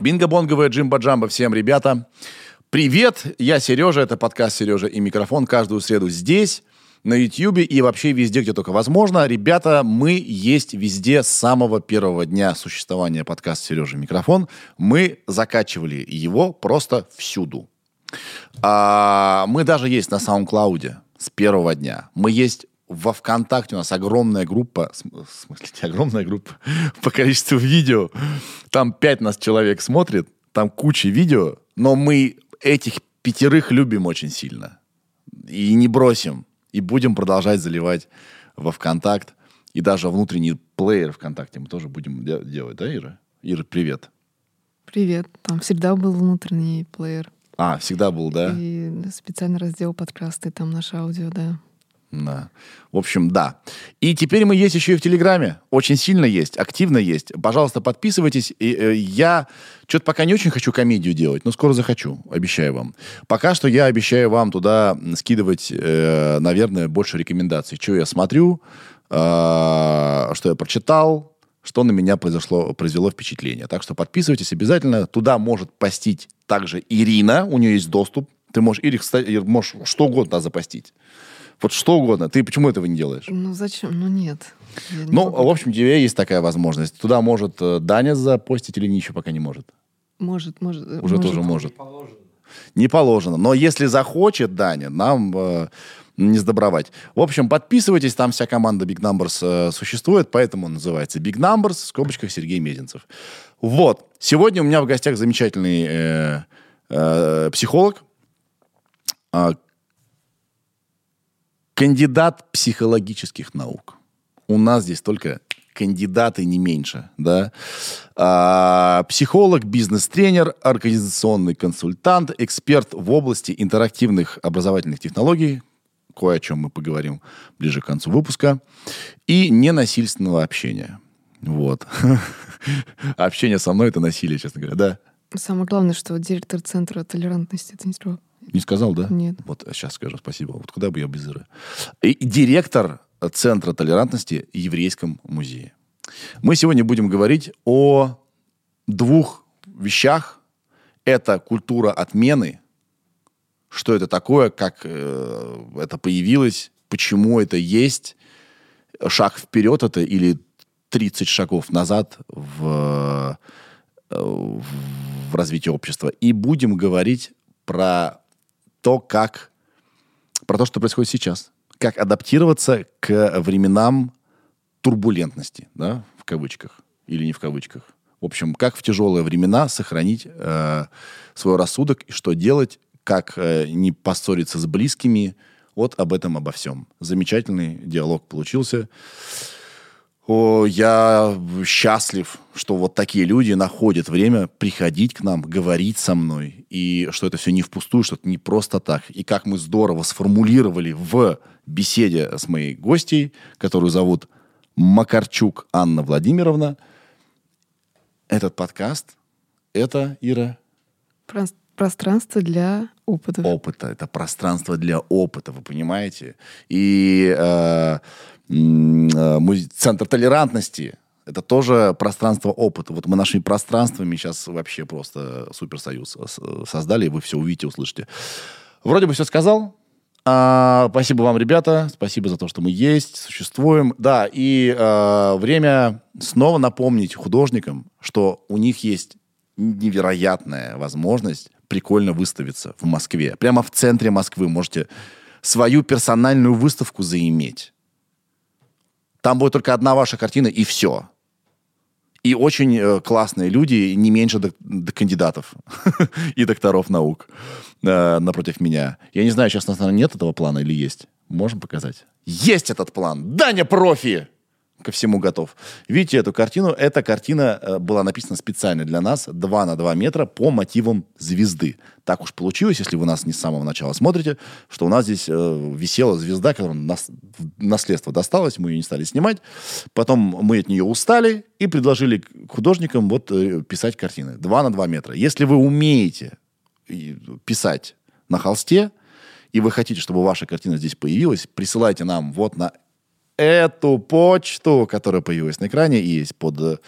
Бинго-бонговая джимба-джамба всем, ребята. Привет, я Сережа, это подкаст «Сережа и микрофон» каждую среду здесь, на YouTube и вообще везде, где только возможно. Ребята, мы есть везде с самого первого дня существования подкаста «Сережа и микрофон». Мы закачивали его просто всюду. А, мы даже есть на SoundCloud с первого дня. Мы есть во ВКонтакте у нас огромная группа, в смысле, не огромная группа, по количеству видео. Там пять нас человек смотрит, там куча видео, но мы этих пятерых любим очень сильно. И не бросим. И будем продолжать заливать во ВКонтакт. И даже внутренний плеер ВКонтакте мы тоже будем делать, да, Ира? Ира, привет. Привет. Там всегда был внутренний плеер. А, всегда был, да? И специальный раздел подкасты, там наше аудио, да. Да. В общем, да. И теперь мы есть еще и в Телеграме. Очень сильно есть, активно есть. Пожалуйста, подписывайтесь. И, э, я что-то пока не очень хочу комедию делать, но скоро захочу, обещаю вам. Пока что я обещаю вам туда скидывать, э, наверное, больше рекомендаций. Что я смотрю, э, что я прочитал, что на меня произошло, произвело впечатление. Так что подписывайтесь обязательно. Туда может постить также Ирина, у нее есть доступ. Ты можешь, Ирик, можешь что угодно запостить. Вот что угодно. Ты почему этого не делаешь? Ну зачем? Ну нет. Ну, в общем, у тебя есть такая возможность. Туда может э, Даня запостить или еще пока не может? Может, может. Уже может. тоже может. Не положено. Не положено. Но если захочет Даня, нам э, не сдобровать. В общем, подписывайтесь, там вся команда Big Numbers э, существует, поэтому он называется Big Numbers, в скобочках Сергей Мезенцев. Вот. Сегодня у меня в гостях замечательный э, э, психолог, э, кандидат психологических наук. У нас здесь только кандидаты не меньше, да. А, психолог, бизнес-тренер, организационный консультант, эксперт в области интерактивных образовательных технологий, кое о чем мы поговорим ближе к концу выпуска, и ненасильственного общения. Вот. Общение со мной — это насилие, честно говоря, да? Самое главное, что директор Центра толерантности — это не сказал, да? Нет. Вот сейчас скажу спасибо. Вот куда бы я без Иры. И директор Центра толерантности в Еврейском музее. Мы сегодня будем говорить о двух вещах. Это культура отмены. Что это такое, как э, это появилось, почему это есть. Шаг вперед это или 30 шагов назад в, э, в развитии общества. И будем говорить про то, как... Про то, что происходит сейчас. Как адаптироваться к временам турбулентности, да, в кавычках. Или не в кавычках. В общем, как в тяжелые времена сохранить э, свой рассудок и что делать, как э, не поссориться с близкими. Вот об этом, обо всем. Замечательный диалог получился. Я счастлив, что вот такие люди находят время приходить к нам, говорить со мной, и что это все не впустую, что это не просто так. И как мы здорово сформулировали в беседе с моей гостьей, которую зовут Макарчук Анна Владимировна, этот подкаст — это, Ира... Пространство для опыта. Опыта. Это пространство для опыта, вы понимаете? И Э, центр толерантности. Это тоже пространство опыта. Вот мы нашими пространствами сейчас вообще просто суперсоюз создали, и вы все увидите, услышите. Вроде бы все сказал. А, спасибо вам, ребята. Спасибо за то, что мы есть, существуем. Да, и а, время снова напомнить художникам, что у них есть невероятная возможность прикольно выставиться в Москве. Прямо в центре Москвы можете свою персональную выставку заиметь. Там будет только одна ваша картина, и все. И очень э, классные люди, не меньше до, до кандидатов и докторов наук э, напротив меня. Я не знаю, сейчас на самом нет этого плана или есть. Можем показать? Есть этот план! Даня профи! Ко всему готов. Видите эту картину? Эта картина э, была написана специально для нас, 2 на 2 метра, по мотивам звезды. Так уж получилось, если вы нас не с самого начала смотрите, что у нас здесь э, висела звезда, которая нас, наследство досталось, мы ее не стали снимать. Потом мы от нее устали и предложили художникам вот э, писать картины. 2 на 2 метра. Если вы умеете писать на холсте, и вы хотите, чтобы ваша картина здесь появилась, присылайте нам вот на эту почту, которая появилась на экране и есть под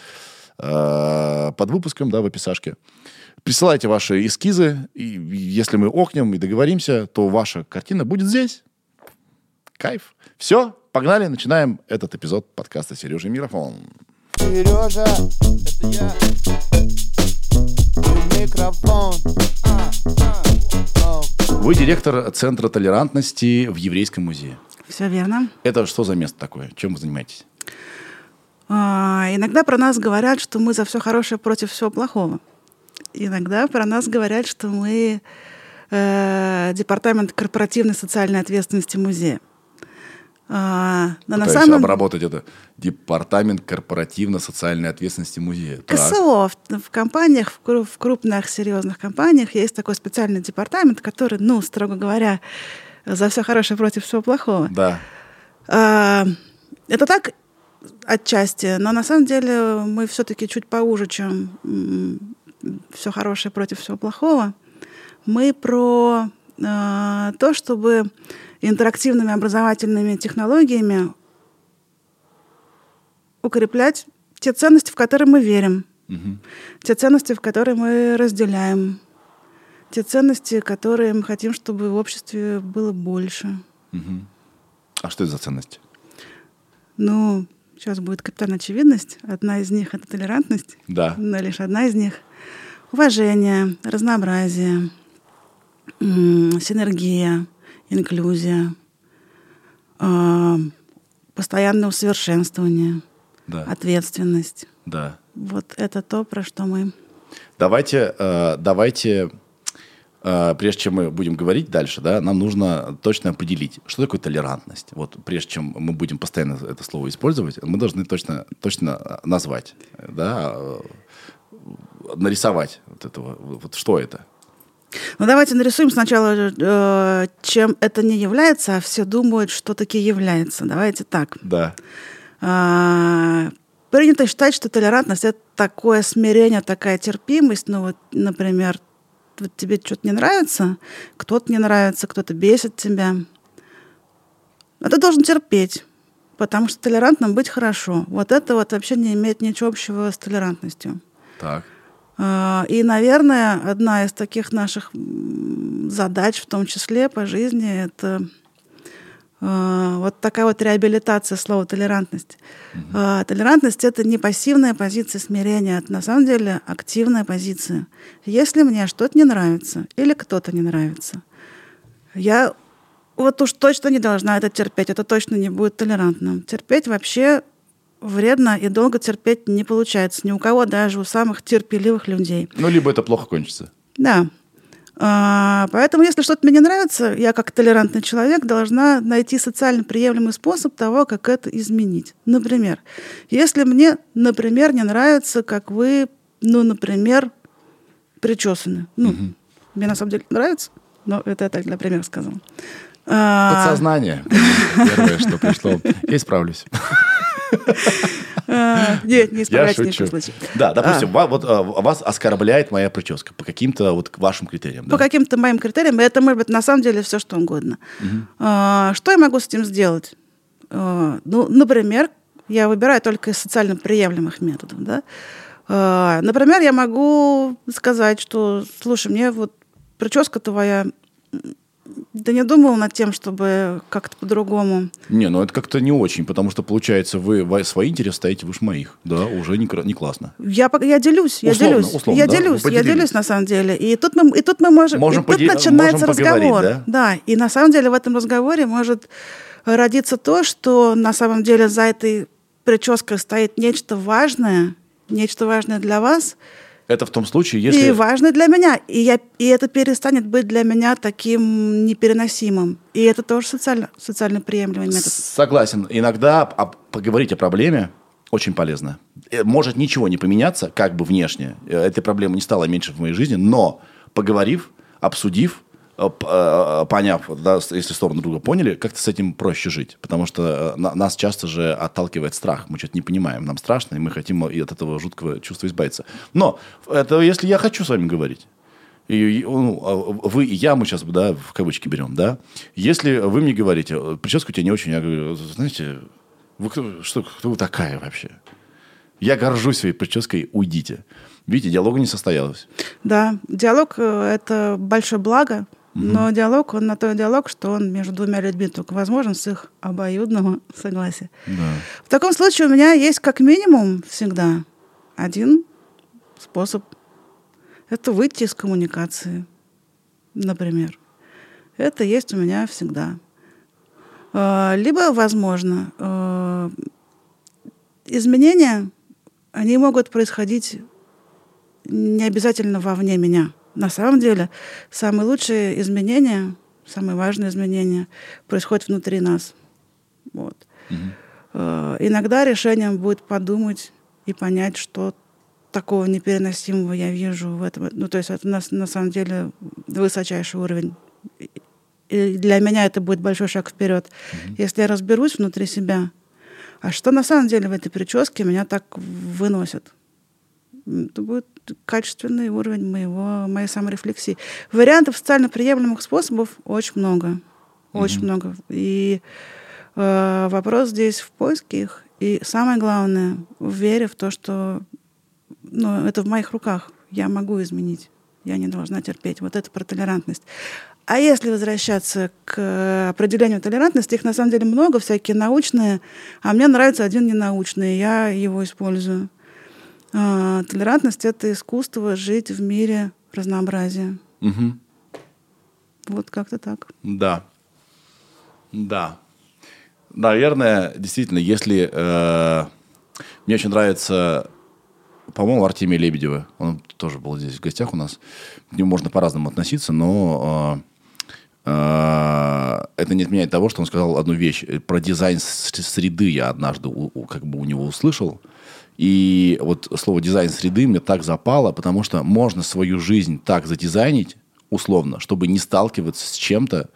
э, под выпуском, да, в описашке. Присылайте ваши эскизы, и если мы окнем и договоримся, то ваша картина будет здесь. Кайф. Все, погнали, начинаем этот эпизод подкаста «Сережа Микрофон». Сережа, это я. Микрофон. А, а. Вы директор Центра толерантности в Еврейском музее. Все верно. Это что за место такое? Чем вы занимаетесь? А, иногда про нас говорят, что мы за все хорошее против всего плохого. Иногда про нас говорят, что мы э, департамент корпоративной социальной ответственности музея. А, но на Пытаюсь самом обработать это. Департамент корпоративно-социальной ответственности музея. Так. КСО в, в компаниях, в, в крупных серьезных компаниях есть такой специальный департамент, который, ну, строго говоря, за все хорошее против всего плохого. Да. А, Это так отчасти, но на самом деле мы все-таки чуть поуже, чем все хорошее против всего плохого. Мы про э, то, чтобы интерактивными образовательными технологиями укреплять те ценности, в которые мы верим, Мгм. те ценности, в которые мы разделяем, те ценности, которые мы хотим, чтобы в обществе было больше. Мгм. А что это за ценности? Ну, сейчас будет капитальная очевидность. Одна из них — это толерантность, Да. но лишь одна из них. Уважение, разнообразие, синергия, инклюзия, а, постоянное усовершенствование, Да. ответственность. Да. Вот это то, про что мы... Давайте, э, давайте, прежде чем мы будем говорить дальше, да, нам нужно точно определить, что такое толерантность. Вот прежде чем мы будем постоянно это слово использовать, мы должны точно, точно назвать, да, э, нарисовать вот этого, вот что это. Ну, давайте нарисуем сначала, э, чем это не является, а все думают, что таки является. Давайте так. Да. Принято считать, что толерантность это такое смирение, такая терпимость. Ну вот, например, вот тебе что-то не нравится, кто-то не нравится, кто-то бесит тебя. А ты должен терпеть, потому что толерантным быть хорошо. Вот это вот вообще не имеет ничего общего с толерантностью. Так. А, И, наверное, одна из таких наших задач, в том числе по жизни, это вот такая вот реабилитация слова толерантность. А, Толерантность это не пассивная позиция смирения, это на самом деле активная позиция. Если мне что-то не нравится или кто-то не нравится, я вот уж точно не должна это терпеть, это точно не будет толерантным. Терпеть вообще вредно и долго терпеть не получается. Ни у кого, даже у самых терпеливых людей. Ну, либо это плохо кончится. Да. А, Поэтому, если что-то мне не нравится, я как толерантный человек должна найти социально приемлемый способ того, как это изменить. Например, если мне, например, не нравится, как вы, ну, например, причесаны. Ну, мне на самом деле нравится, но это я так для примера сказала. А, Подсознание. Первое, что пришло. Я исправлюсь. а, Нет, не исправляйте ни в шучу. коем случае. Да, допустим, вот а, вас оскорбляет моя прическа по каким-то вот вашим критериям. По каким-то моим критериям, это может быть на самом деле все, что угодно. А, Что я могу с этим сделать? А, Ну, например, я выбираю только из социально приемлемых методов. Да? А, Например, я могу сказать, что, слушай, мне вот прическа твоя, ты не думал над тем, чтобы как-то по-другому? Не, ну это как-то не очень, потому что, получается, вы во- свои интересы ставите выше моих. Да, уже не, не классно. Я, я делюсь, я Условно, делюсь, условно, я да? делюсь, я делюсь на самом деле. И тут мы, и тут мы можем, Можем и тут начинается можем разговор. да? и на самом деле в этом разговоре может родиться то, что на самом деле за этой прической стоит нечто важное, нечто важное для вас Это в том случае, если... и важное для меня. И, я, и это перестанет быть для меня таким непереносимым. И это тоже социально, социально приемлемый метод. Согласен. Иногда поговорить о проблеме очень полезно. Э, Может ничего не поменяться, как бы внешне. Э, Этой проблемы не стало меньше в моей жизни, но поговорив, обсудив, поняв, да, если сторону друга поняли, как-то с этим проще жить. Потому что э, на- нас часто же отталкивает страх. Мы что-то не понимаем, нам страшно, и мы хотим и от этого жуткого чувства избавиться. Но это если я хочу с вами говорить. И, ну, а, вы и я, мы сейчас, да, в кавычки берем, да. Если вы мне говорите, «Э, прическа у тебя не очень, я говорю, знаете, вы кто, что, кто вы такая вообще? Я горжусь своей прической, уйдите. Видите, диалога не состоялось. Да, диалог э, — это большое благо, но диалог, он на то и диалог, что он между двумя людьми только возможен с их обоюдного согласия. Да. В таком случае у меня есть как минимум всегда один способ. Это выйти из коммуникации, например. Это есть у меня всегда. Э, Либо, возможно, э, изменения, они могут происходить не обязательно вовне меня. На самом деле, самые лучшие изменения, самые важные изменения происходят внутри нас. Вот. Э, Иногда решением будет подумать и понять, что такого непереносимого я вижу в этом. Ну, то есть это на, на самом деле высочайший уровень. И- для меня это будет большой шаг вперед. Если я разберусь внутри себя, а что на самом деле в этой прическе меня так выносит? Это будет качественный уровень моего, моей саморефлексии. Вариантов социально приемлемых способов очень много. Очень много. И э, вопрос здесь в поиске их. И самое главное, в вере в то, что ну, это в моих руках. Я могу изменить. Я не должна терпеть. Вот это про толерантность. А если возвращаться к определению толерантности, их на самом деле много, всякие научные, а мне нравится один ненаучный, я его использую. А, толерантность — это искусство жить в мире разнообразия. Мгм. Вот как-то так. Да. Да. Наверное, действительно, если... э, мне очень нравится, по-моему, Артемия Лебедева. Он тоже был здесь в гостях у нас. К нему можно по-разному относиться, но э, э, это не отменяет того, что он сказал одну вещь. Про дизайн среды я однажды у- у- как бы у него услышал. И вот слово дизайн среды мне так запало, потому что можно свою жизнь так задизайнить, условно, чтобы не сталкиваться с чем-то,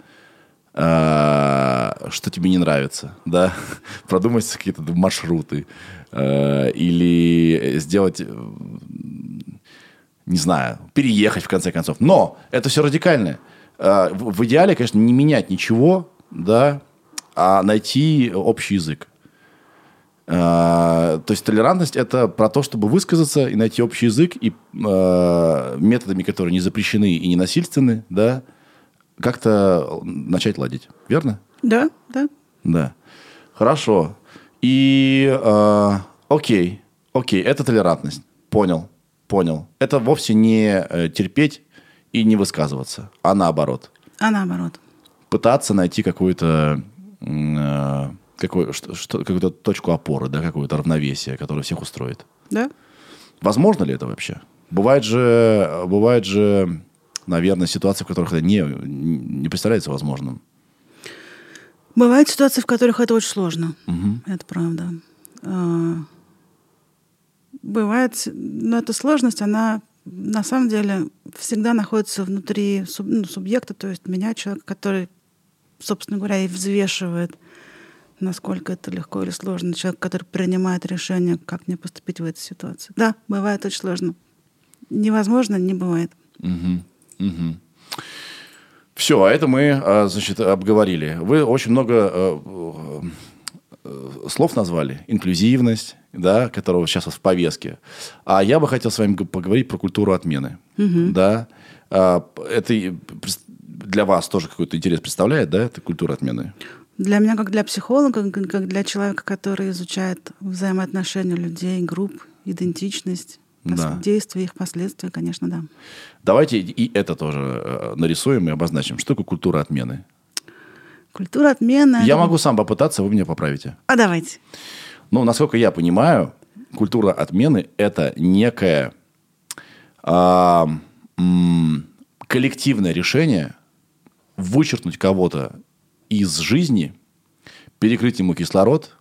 э, что тебе не нравится, да, продумать какие-то маршруты э, или сделать, э, не знаю, переехать в конце концов. Но это все радикальное. В идеале, конечно, не менять ничего, да, а найти общий язык. Э, То есть толерантность это про то, чтобы высказаться и найти общий язык и э, методами, которые не запрещены и не насильственны, да, как-то начать ладить. Верно? Да, да. Да. Хорошо. И э, окей, окей, это толерантность. Понял, понял. Это вовсе не э, терпеть и не высказываться, а наоборот. А наоборот. Пытаться найти какую-то э, какой, что, что- какую-то точку опоры, да, какое-то равновесие, которое всех устроит. Да? Возможно ли это вообще? Бывает же, бывает же, наверное, ситуации, в которых это не, не представляется возможным. Бывают ситуации, в которых это очень сложно. Это правда. А, Бывает, но эта сложность, она на самом деле всегда находится внутри суб- ну, субъекта, то есть меня, человека, который, собственно говоря, и взвешивает, насколько это легко или сложно. Человек, который принимает решение, как мне поступить в этой ситуации. Да, бывает очень сложно. Невозможно, не бывает. Все, а это мы, а, значит, обговорили. Вы очень много э, э, слов назвали. Инклюзивность, да, которого сейчас в повестке. А я бы хотел с вами поговорить про культуру отмены. Да. А, Это для вас тоже какой-то интерес представляет, да, эта культура отмены? Для меня, как для психолога, как для человека, который изучает взаимоотношения людей, групп, идентичность, Да. действия, их последствия, конечно, да. Давайте и это тоже э, нарисуем и обозначим. Что такое культура отмены? Культура отмены. Я могу сам попытаться, вы меня поправите. А давайте. Ну, насколько я понимаю, культура отмены – это некое а, м, коллективное решение вычеркнуть кого-то из жизни, перекрыть ему кислород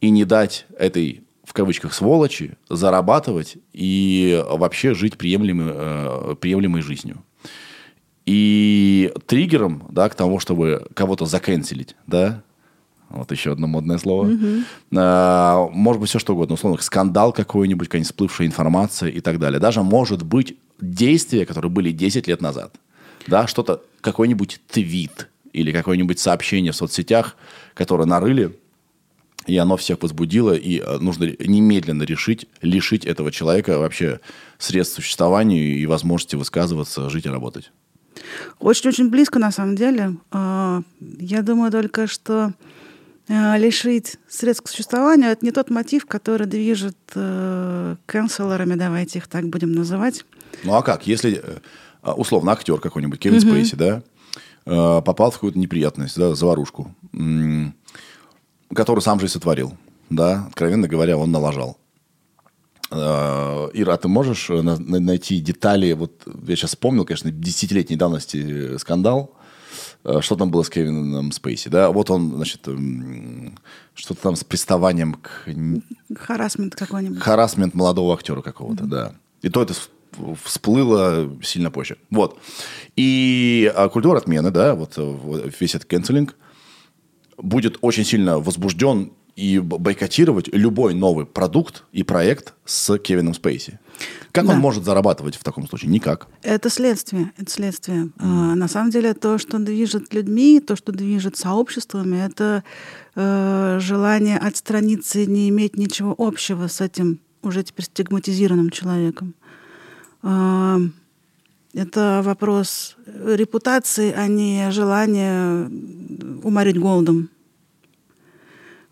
и не дать этой, в кавычках, сволочи зарабатывать и вообще жить приемлемой, э, приемлемой жизнью. И триггером, да, к тому, чтобы кого-то заканцелить, да, вот еще одно модное слово. А, может быть, все что угодно. Условно, скандал какой-нибудь, какая-нибудь всплывшая информация и так далее. Даже может быть действия, которые были 10 лет назад. Да, что-то, какой-нибудь твит или какое-нибудь сообщение в соцсетях, которое нарыли И оно всех возбудило, и э, нужно немедленно решить, лишить этого человека вообще средств существования и возможности высказываться, жить и работать. Очень-очень близко, на самом деле. А, Я думаю только, что э, лишить средств к существованию — это не тот мотив, который движет э, канцлерами, давайте их так будем называть. Ну а как? Если, а, условно, актер какой-нибудь, Кевин Спейси, да, попал в какую-то неприятность, да, заварушку, которую сам же и сотворил, да, откровенно говоря, он налажал. Э, Ира, а ты можешь э, на- на- найти детали, вот я сейчас вспомнил, конечно, десятилетней давности э, скандал, Э, что там было с Кевином Спейси, да, вот он, значит, что-то там с приставанием к Харасмент какой-нибудь. харасмент молодого актера какого-то, да. И то это всплыло сильно позже. Вот. И а, культура отмены, да, вот весь этот канцелинг будет очень сильно возбужден и бойкотировать любой новый продукт и проект с Кевином Спейси. Как Да. он может зарабатывать в таком случае? Никак. Это следствие, это следствие. А, На самом деле то, что движет людьми, то, что движет сообществами, это э, желание отстраниться и не иметь ничего общего с этим уже теперь стигматизированным человеком. А, Это вопрос репутации, а не желание уморить голодом.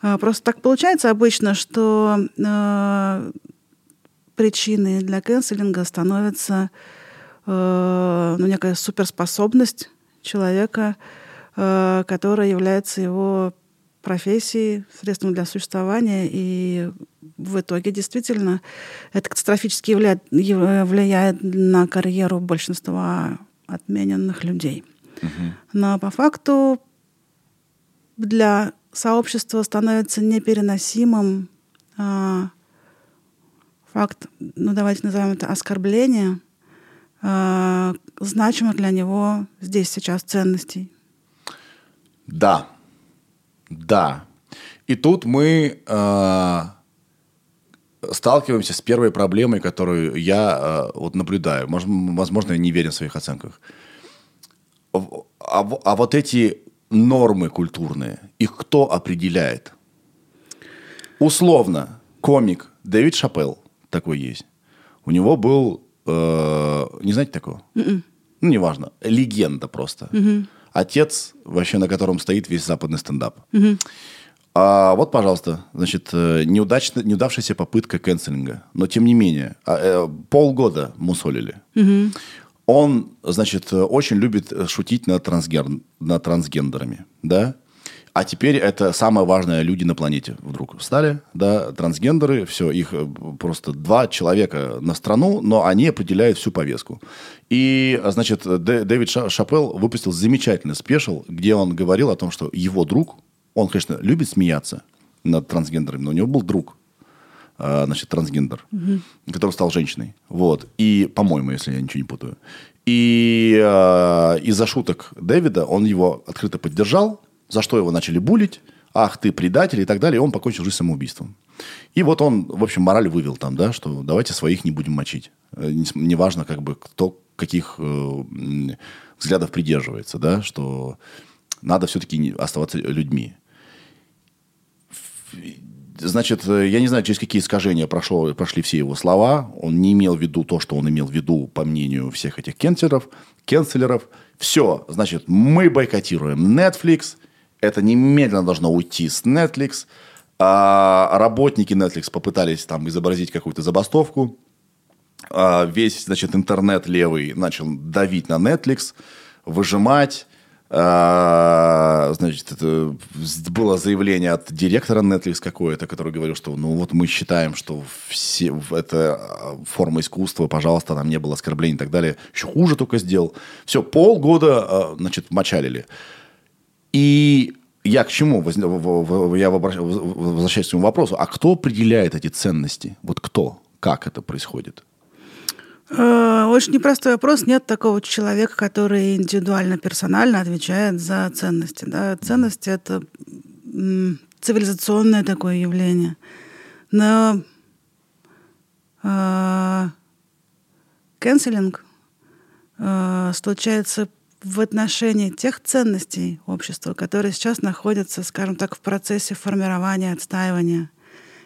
А, Просто так получается обычно, что э, причиной для канцелинга становится э, ну, некая суперспособность человека, которая является его профессией, средством для существования, и в итоге действительно это катастрофически являет, ев- влияет на карьеру большинства отмененных людей. Но по факту для сообщества становится непереносимым а, факт, ну давайте назовем это оскорбление, а, значимых для него здесь сейчас ценностей. Да. Да. И тут мы э, сталкиваемся с первой проблемой, которую я э, вот наблюдаю. Может, возможно, я не верен в своих оценках. А, а вот эти нормы культурные, их кто определяет? Условно, комик Дэвид Шапелл такой есть. У него был, э, не знаете такого? Ну, неважно, легенда просто. Отец, вообще на котором стоит весь западный стендап. А вот, пожалуйста, значит, э, неудачно, неудавшаяся попытка канцелинга. Но, тем не менее, а, э, полгода мусолили. Он, значит, э, очень любит шутить над, трансгер... над трансгендерами, да? А теперь это самое важное люди на планете вдруг стали, да, трансгендеры, все, их э, просто два человека на страну, но они определяют всю повестку. И, значит, Дэ- Дэвид Ша- Шапелл выпустил замечательный спешл, где он говорил о том, что его друг, он, конечно, любит смеяться над трансгендерами, но у него был друг, а, значит, трансгендер, который стал женщиной. Вот. И, по-моему, если я ничего не путаю. И а, из-за шуток Дэвида он его открыто поддержал, за что его начали булить. Ах, ты предатель и так далее. И он покончил жизнь самоубийством. И вот он, в общем, мораль вывел там, да, что давайте своих не будем мочить. Э, Неважно, как бы, кто каких э, взглядов придерживается, да, что надо все-таки оставаться людьми. Значит, э, я не знаю, через какие искажения прошло, прошли все его слова. Он не имел в виду то, что он имел в виду, по мнению всех этих кенселеров. кенселеров. Все, значит, мы бойкотируем Netflix. Это немедленно должно уйти с Netflix. А работники Netflix попытались там изобразить какую-то забастовку. А, весь, значит, интернет левый начал давить на Netflix, выжимать. А, значит, это было заявление от директора Netflix какое-то, который говорил, что ну вот мы считаем, что все, это а, форма искусства, пожалуйста, там не было оскорблений и так далее. Еще хуже только сделал. Все, полгода, а, значит, мочалили. И я к чему? Я возвращаюсь к своему вопросу. А кто определяет эти ценности? Вот кто? Как это происходит? Э, Очень непростой вопрос. Нет такого человека, который индивидуально, персонально отвечает за ценности. Да? Ценности — это цивилизационное такое явление. Но э, канцелинг э, случается в отношении тех ценностей общества, которые сейчас находятся, скажем так, в процессе формирования, отстаивания.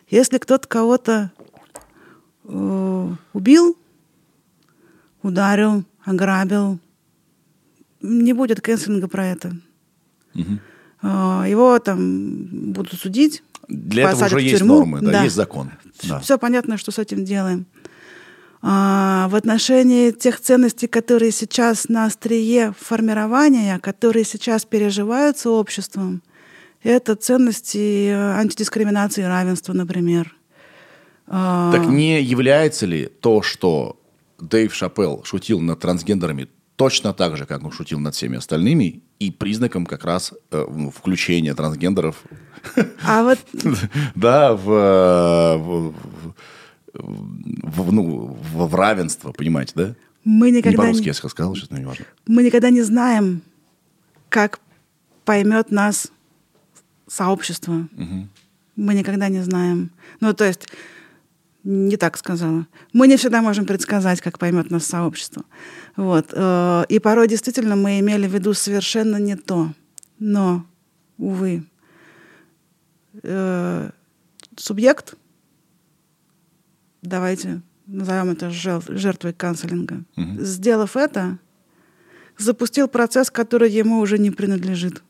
Если кто-то кого-то э, убил, ударил, ограбил, не будет кэнселинга про это. Э, Его там будут судить. Для этого уже в есть тюрьму. нормы, да, Да. есть закон. Да. Все понятно, что с этим делаем. А, в отношении тех ценностей, которые сейчас на острие формирования, которые сейчас переживаются обществом, это ценности э, антидискриминации и равенства, например. А, Так не является ли то, что Дэйв Шапелл шутил над трансгендерами точно так же, как он шутил над всеми остальными, и признаком как раз э, включения трансгендеров а вот да, в, э, в, в- ну, в- в равенство, понимаете, да? мы Не никогда по-русски не, я сказал, сейчас, но не важно. мы никогда не знаем, как поймет нас сообщество. Мы никогда не знаем. Ну, то есть, не так сказала. Мы не всегда можем предсказать, как поймет нас сообщество. Вот. э, И порой действительно мы имели в виду совершенно не то. Но, увы, э, субъект, давайте назовем это жертвой канцелинга, сделав это, запустил процесс, который ему уже не принадлежит.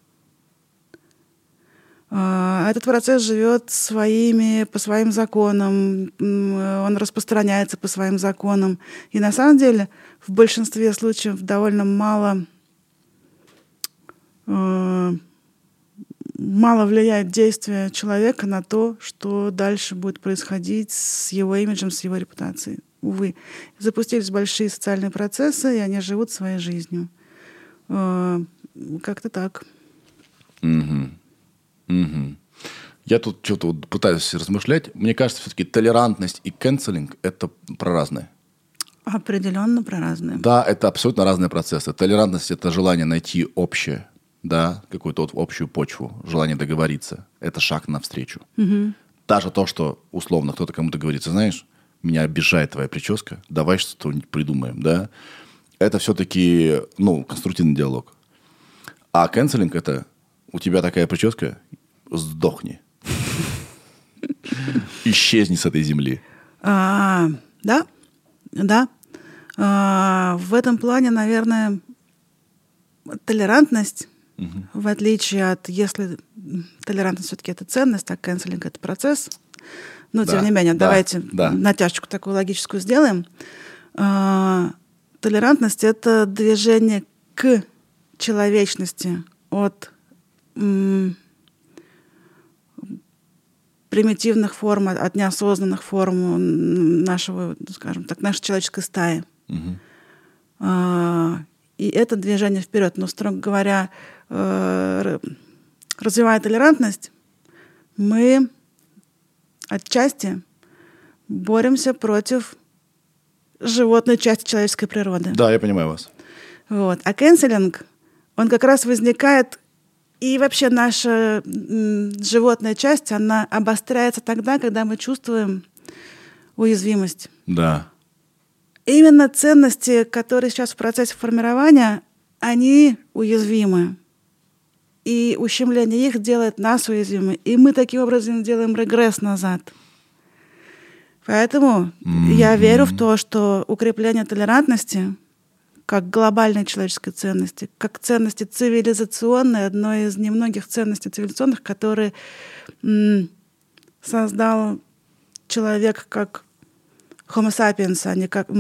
А, Этот процесс живет своими, по своим законам, он распространяется по своим законам. И на самом деле в большинстве случаев довольно мало, э, мало влияет действие человека на то, что дальше будет происходить с его имиджем, с его репутацией. Увы, запустились большие социальные процессы, и они живут своей жизнью. Э, Как-то так. Мгм. Я тут что-то вот пытаюсь размышлять. Мне кажется, все-таки толерантность и канцелинг – это про разные. Определенно про разные. Да, это абсолютно разные процессы. Толерантность – это желание найти общее, да, какую-то вот общую почву, желание договориться. Это шаг навстречу. Даже то, что условно кто-то кому-то говорит, «Ты знаешь, меня обижает твоя прическа, давай что-нибудь придумаем, да. Это все-таки, ну, конструктивный диалог. А канцелинг – это у тебя такая прическа, сдохни. Исчезни с этой земли. А, да, да. А, в этом плане, наверное, толерантность, в отличие от, если толерантность все-таки это ценность, а канцелинг это процесс. Но Да, тем не менее, да, давайте да. натяжечку такую логическую сделаем. А, толерантность это движение к человечности от примитивных форм, от неосознанных форм нашего, скажем так, нашей человеческой стаи. А, И это движение вперед. Но, строго говоря, э, развивая толерантность, мы отчасти боремся против животной части человеческой природы. Да, я понимаю вас. Вот. А канцелинг, он как раз возникает, и вообще наша животная часть, она обостряется тогда, когда мы чувствуем уязвимость. Да. Именно ценности, которые сейчас в процессе формирования, они уязвимы. И ущемление их делает нас уязвимы. И мы таким образом делаем регресс назад. Поэтому я верю в то, что укрепление толерантности как глобальной человеческой ценности, как ценности цивилизационной, одной из немногих ценностей цивилизационных, которые создал человек как Homo sapiens, а не как,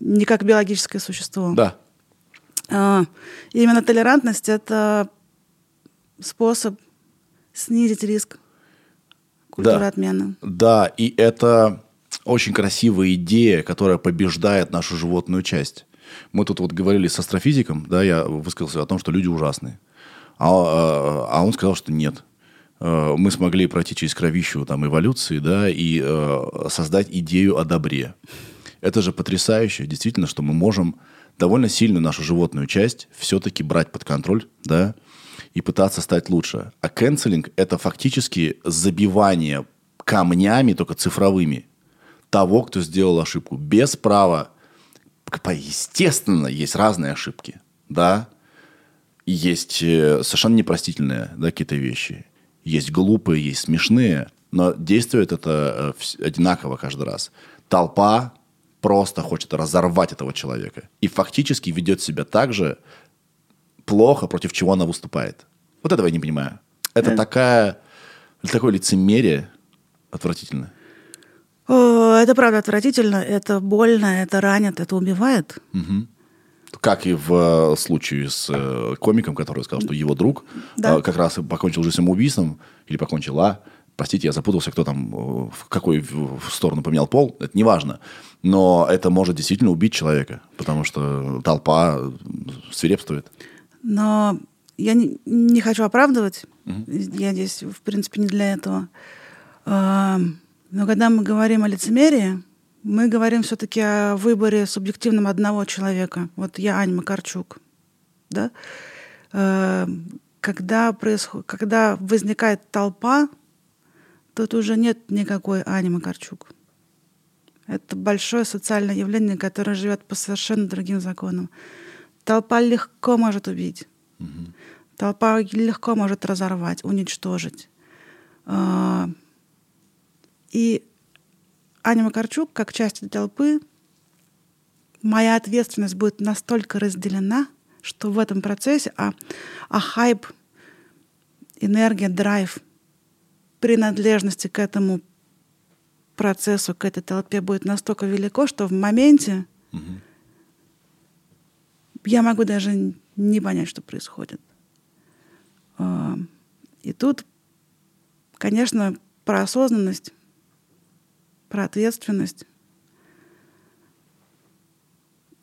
не как биологическое существо. Да. А, именно толерантность — это способ снизить риск культуры Да. отмены. Да, и это очень красивая идея, которая побеждает нашу животную часть. Мы тут вот говорили с астрофизиком, да, я высказался о том, что люди ужасные. А, а- а он сказал, что нет. Э, Мы смогли пройти через кровищу там, эволюции, да, и э, создать идею о добре. Это же потрясающе, действительно, что мы можем довольно сильную нашу животную часть все-таки брать под контроль, да, и пытаться стать лучше. А канцелинг – это фактически забивание камнями, только цифровыми, того, кто сделал ошибку, без права. Естественно, есть разные ошибки, да, есть э, совершенно непростительные да, какие-то вещи. Есть глупые, есть смешные, но действует это э, одинаково каждый раз. Толпа просто хочет разорвать этого человека и фактически ведет себя так же плохо, против чего она выступает. Вот этого я не понимаю. Это Э. такая, такое лицемерие отвратительное. О, это правда отвратительно, это больно, это ранит, это убивает. Как и в э, случае с э, комиком, который сказал, что его друг Да. э, как раз покончил жизнь самоубийством, или покончила. Простите, я запутался, кто там, э, в какой в сторону поменял пол, это не важно. Но это может действительно убить человека, потому что толпа э, свирепствует. Но я не, не хочу оправдывать. Я здесь, в принципе, не для этого. Но когда мы говорим о лицемерии, мы говорим все-таки о выборе субъективном одного человека. Вот я Аня Макарчук. Да? Когда, происход... когда возникает толпа, тут уже нет никакой Ани Макарчук. Это большое социальное явление, которое живет по совершенно другим законам. Толпа легко может убить. Толпа легко может разорвать, уничтожить. А, И Аня Макарчук, как часть этой толпы, моя ответственность будет настолько разделена, что в этом процессе, а, а хайп, энергия, драйв, принадлежности к этому процессу, к этой толпе будет настолько велико, что в моменте я могу даже не понять, что происходит. А, И тут, конечно, про осознанность, про ответственность,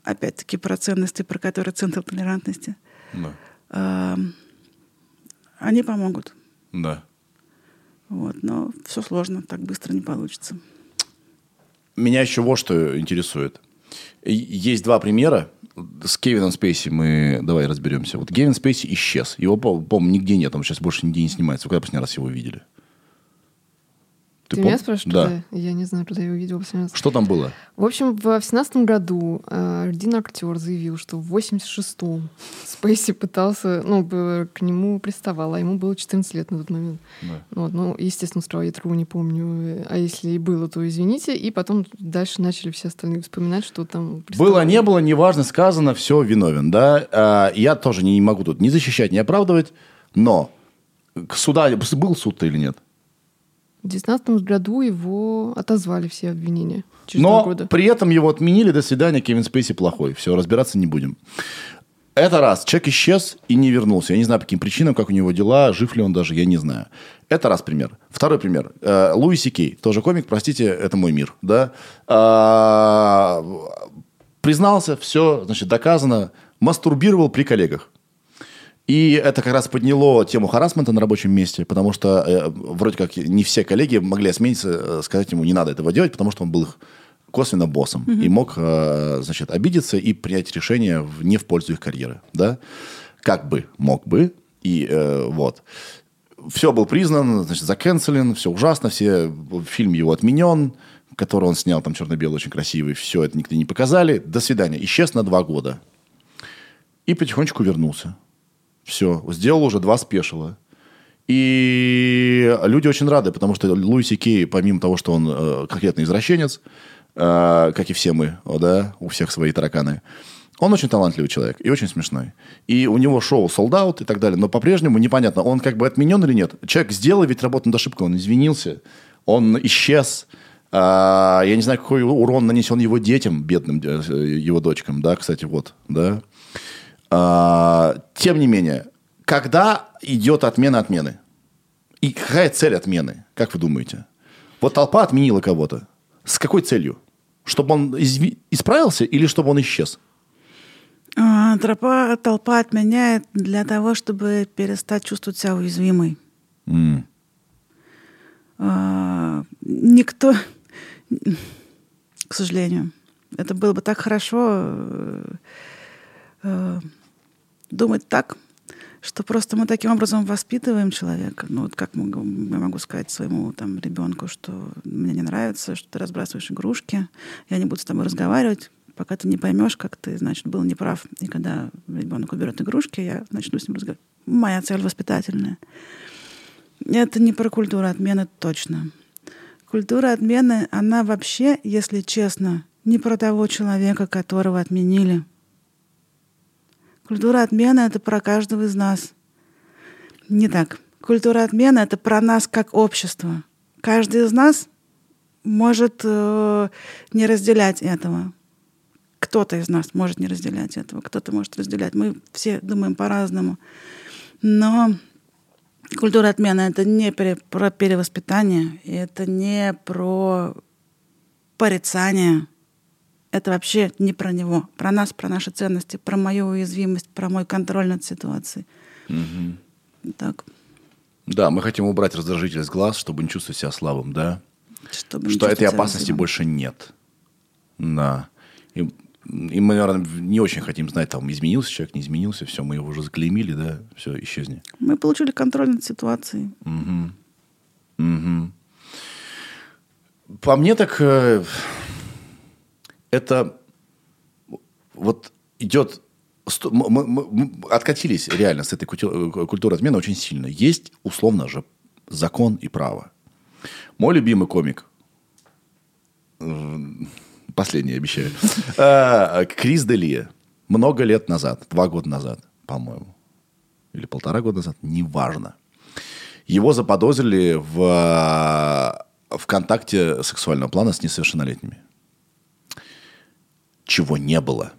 опять-таки про ценности, про которые центр толерантности, Да. а, они помогут. да. Вот, но все сложно, так быстро не получится. Меня еще вот что интересует. Есть два примера. С Кевином Спейси мы давай разберемся. Вот Кевин Спейси исчез. Его, по- по-моему, нигде нет. Он сейчас больше нигде не снимается. Вы когда последний раз его видели? Ты, пом- меня спрашиваешь, Да. когда? Я не знаю, когда я его видела последний раз. Что там было? В общем, в семнадцатом году э, один актер заявил, что в 86-м Спейси пытался, ну, к нему приставал, а ему было 14 лет на тот момент. Да. Вот, ну, естественно, справа я такого не помню. А если и было, то извините. И потом дальше начали все остальные вспоминать, что там... Было, не было, неважно, сказано, все, виновен, да. А, я тоже не могу тут ни защищать, ни оправдывать, но суда был суд-то или нет? В 2019 году его отозвали все обвинения. Через Но года. при этом его отменили, до свидания, Кевин Спейси плохой. Все, разбираться не будем. Это раз. Человек исчез и не вернулся. Я не знаю, по каким причинам, как у него дела, жив ли он даже, я не знаю. Это раз пример. Второй пример. Э, Луи Сикей, тоже комик, простите, это мой мир. Да? А, признался, все, значит, доказано, мастурбировал при коллегах. И это как раз подняло тему харасмента на рабочем месте, потому что э, вроде как не все коллеги могли осмелиться э, сказать ему, не надо этого делать, потому что он был их косвенно боссом и мог, э, значит, обидеться и принять решение в- не в пользу их карьеры, да? Как бы, мог бы, и э, вот. Все был признан, значит, заканцелен, все ужасно, все, фильм его отменен, который он снял, там черно-белый, очень красивый, все это никто не показали. До свидания. Исчез на два года. И потихонечку вернулся. Все, сделал уже два спешила. И люди очень рады, потому что Луиси Кей, помимо того, что он э, конкретный извращенец, э, как и все мы, о, да, у всех свои тараканы, он очень талантливый человек и очень смешной. И у него шоу sold out и так далее, но по-прежнему непонятно, он как бы отменен или нет. Человек сделал ведь работу над ошибкой, он извинился, он исчез. А, я не знаю, какой урон нанесен его детям, бедным э, его дочкам, да, кстати, вот, да. А, тем не менее, когда идет отмена отмены? И какая цель отмены, как вы думаете? Вот толпа отменила кого-то. С какой целью? Чтобы он исправился или чтобы он исчез? А, Тропа, толпа отменяет для того, чтобы перестать чувствовать себя уязвимой. М. А, Никто, к сожалению, это было бы так хорошо э, э, думать так, что просто мы таким образом воспитываем человека. Ну, вот как могу- я могу сказать своему там, ребенку, что мне не нравится, что ты разбрасываешь игрушки, я не буду с тобой разговаривать, пока ты не поймешь, как ты, значит, был неправ. И когда ребенок уберет игрушки, я начну с ним разговаривать. Моя цель воспитательная. Это не про культуру отмены точно. Культура отмены, она вообще, если честно, не про того человека, которого отменили. Культура отмены — это про каждого из нас. Не так. Культура отмены — это про нас как общество. Каждый из нас может э, не разделять этого. Кто-то из нас может не разделять этого, кто-то может разделять. Мы все думаем по-разному. Но культура отмены — это не пере, про перевоспитание, и это не про порицание. Это вообще не про него, про нас, про наши ценности, про мою уязвимость, про мой контроль над ситуацией. Так. Да, мы хотим убрать раздражитель с глаз, чтобы не чувствовать себя слабым, да? Чтобы что этой опасности уязвимым. больше нет. Да. И, и мы, наверное, не очень хотим знать, там, изменился человек, не изменился, все, мы его уже заклеймили, да, все, исчезни. Мы получили контроль над ситуацией. Мгм. По мне так э, это вот идет мы, мы- откатились реально с этой э, культуры отмены очень сильно. Есть условно же закон и право. Мой любимый комик, последний обещаю, э, Крис Делия много лет назад, два года назад, по-моему, или полтора года назад, неважно. Его заподозрили в, э, в контакте сексуального плана с несовершеннолетними. Чего не было.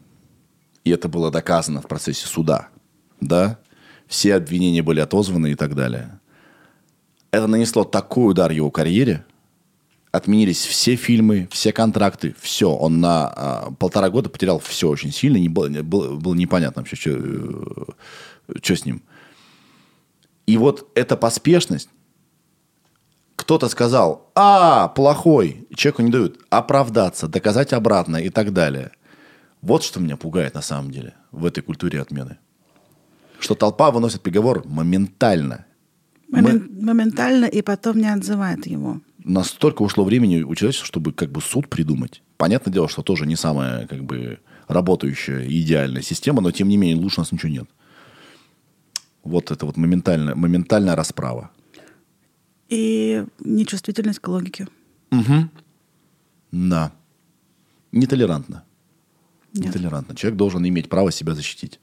И это было доказано в процессе суда. Да? Все обвинения были отозваны и так далее. Это нанесло такой удар его карьере. Отменились все фильмы, все контракты, все. Он на а, полтора года потерял все очень сильно. Не было, не- было, было непонятно вообще, что, что с ним. И вот эта поспешность, кто-то сказал, а, плохой, человеку не дают оправдаться, доказать обратно и так далее. Вот что меня пугает на самом деле в этой культуре отмены. Что толпа выносит приговор моментально. Момен- Моментально и потом не отзывает его. Настолько ушло времени у человечества, чтобы как бы суд придумать. Понятное дело, что тоже не самая как бы работающая идеальная система, но тем не менее лучше у нас ничего нет. Вот это вот моментальная, моментальная расправа. И нечувствительность к логике. Да. Нетолерантно. Нет. Нетолерантно. Человек должен иметь право себя защитить.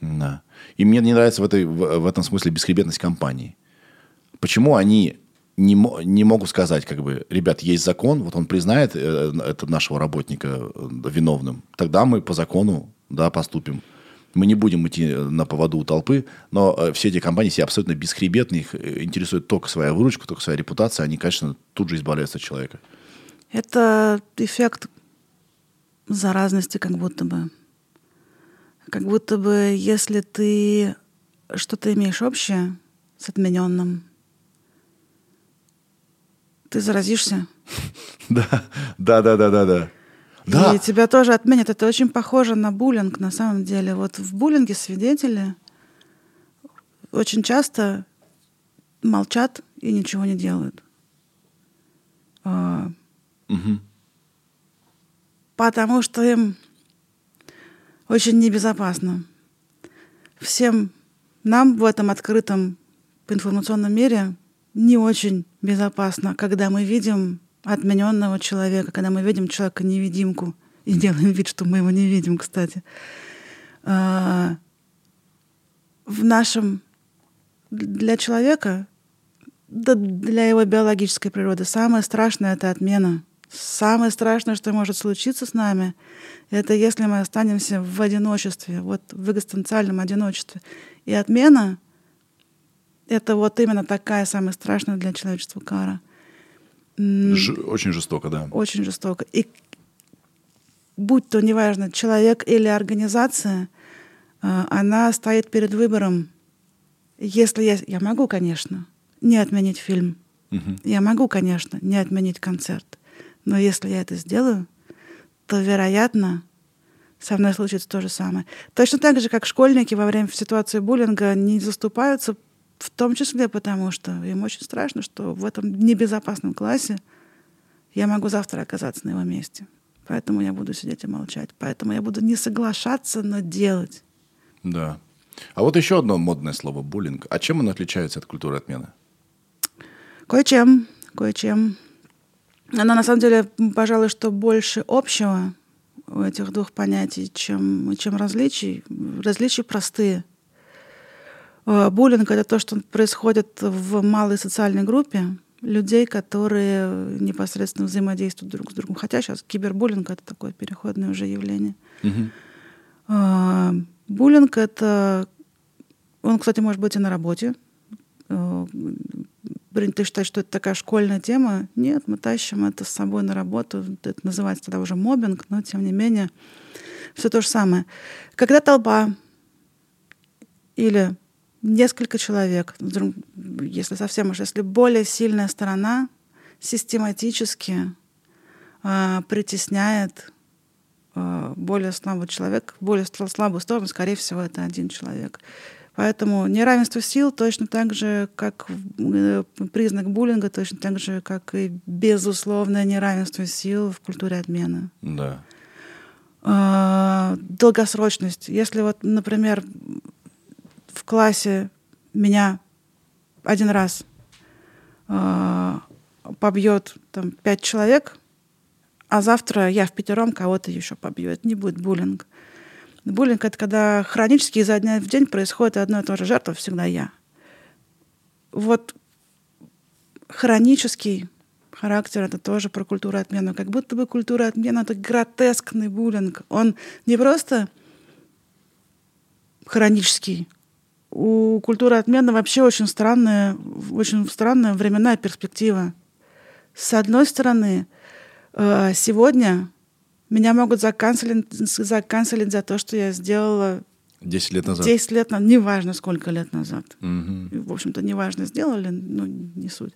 Да. И мне не нравится в, этой, в, в этом смысле бесхребетность компании. Почему они не, не могут сказать, как бы, ребят, есть закон, вот он признает э, это нашего работника э, виновным, тогда мы по закону да, поступим. Мы не будем идти на поводу у толпы, но э, все эти компании все абсолютно бесхребетные, их э, интересует только своя выручка, только своя репутация, они, конечно, тут же избавляются от человека. Это эффект заразности как будто бы. Как будто бы если ты что-то имеешь общее с отмененным, ты заразишься. Да, да, да, да, да, да. Да. И тебя тоже отменят. Это очень похоже на буллинг на самом деле. Вот в буллинге свидетели очень часто молчат и ничего не делают. А, Потому что им очень небезопасно. Всем нам в этом открытом информационном мире не очень безопасно, когда мы видим отмененного человека, когда мы видим человека-невидимку и делаем вид, что мы его не видим, кстати. А, В нашем для человека, для его биологической природы, самое страшное это отмена. Самое страшное, что может случиться с нами, это если мы останемся в одиночестве, вот в экзистенциальном одиночестве. И отмена — это вот именно такая самая страшная для человечества кара. Ж- очень жестоко, да. Очень жестоко. И будь то, неважно, человек или организация, э, она стоит перед выбором. Если я, я могу, конечно, не отменить фильм, я могу, конечно, не отменить концерт, но если я это сделаю, то, вероятно, со мной случится то же самое. Точно так же, как школьники во время ситуации буллинга не заступаются, в том числе потому, что им очень страшно, что в этом небезопасном классе я могу завтра оказаться на его месте. Поэтому я буду сидеть и молчать. Поэтому я буду не соглашаться, но делать. Да. А вот еще одно модное слово – буллинг. А чем оно отличается от культуры отмены? Кое-чем, кое-чем. Она на самом деле, пожалуй, что больше общего у этих двух понятий, чем, чем различий. Различия простые. Э, Буллинг — это то, что происходит в малой социальной группе людей, которые непосредственно взаимодействуют друг с другом. Хотя сейчас кибербуллинг — это такое переходное уже явление. А, Буллинг — это... Он, кстати, может быть и на работе. Э, Принято считать, что это такая школьная тема. Нет, мы тащим это с собой на работу. Это называется тогда уже мобинг, но тем не менее все то же самое. Когда толпа или несколько человек, если совсем уж, если более сильная сторона систематически а, притесняет а, более слабый человек, более сл- слабую сторону, скорее всего, это один человек. Поэтому неравенство сил точно так же, как э, признак буллинга, точно так же, как и безусловное неравенство сил в культуре обмена. Да. А, долгосрочность. Если вот, например, в классе меня один раз а, побьет там пять человек, а завтра я в пятером кого-то еще побью. Это не будет буллинг. Буллинг — это когда хронически изо дня в день происходит одно и то же жертва, всегда я. Вот хронический характер — это тоже про культуру отмены. Как будто бы культура отмены — это гротескный буллинг. Он не просто хронический. У культуры отмены вообще очень странная, очень странная временная перспектива. С одной стороны, э, сегодня меня могут заканцелить, заканцелить за то, что я сделала Десять лет назад. 10 лет назад, неважно, сколько лет назад. И, В общем-то, неважно, сделали, ну, не суть.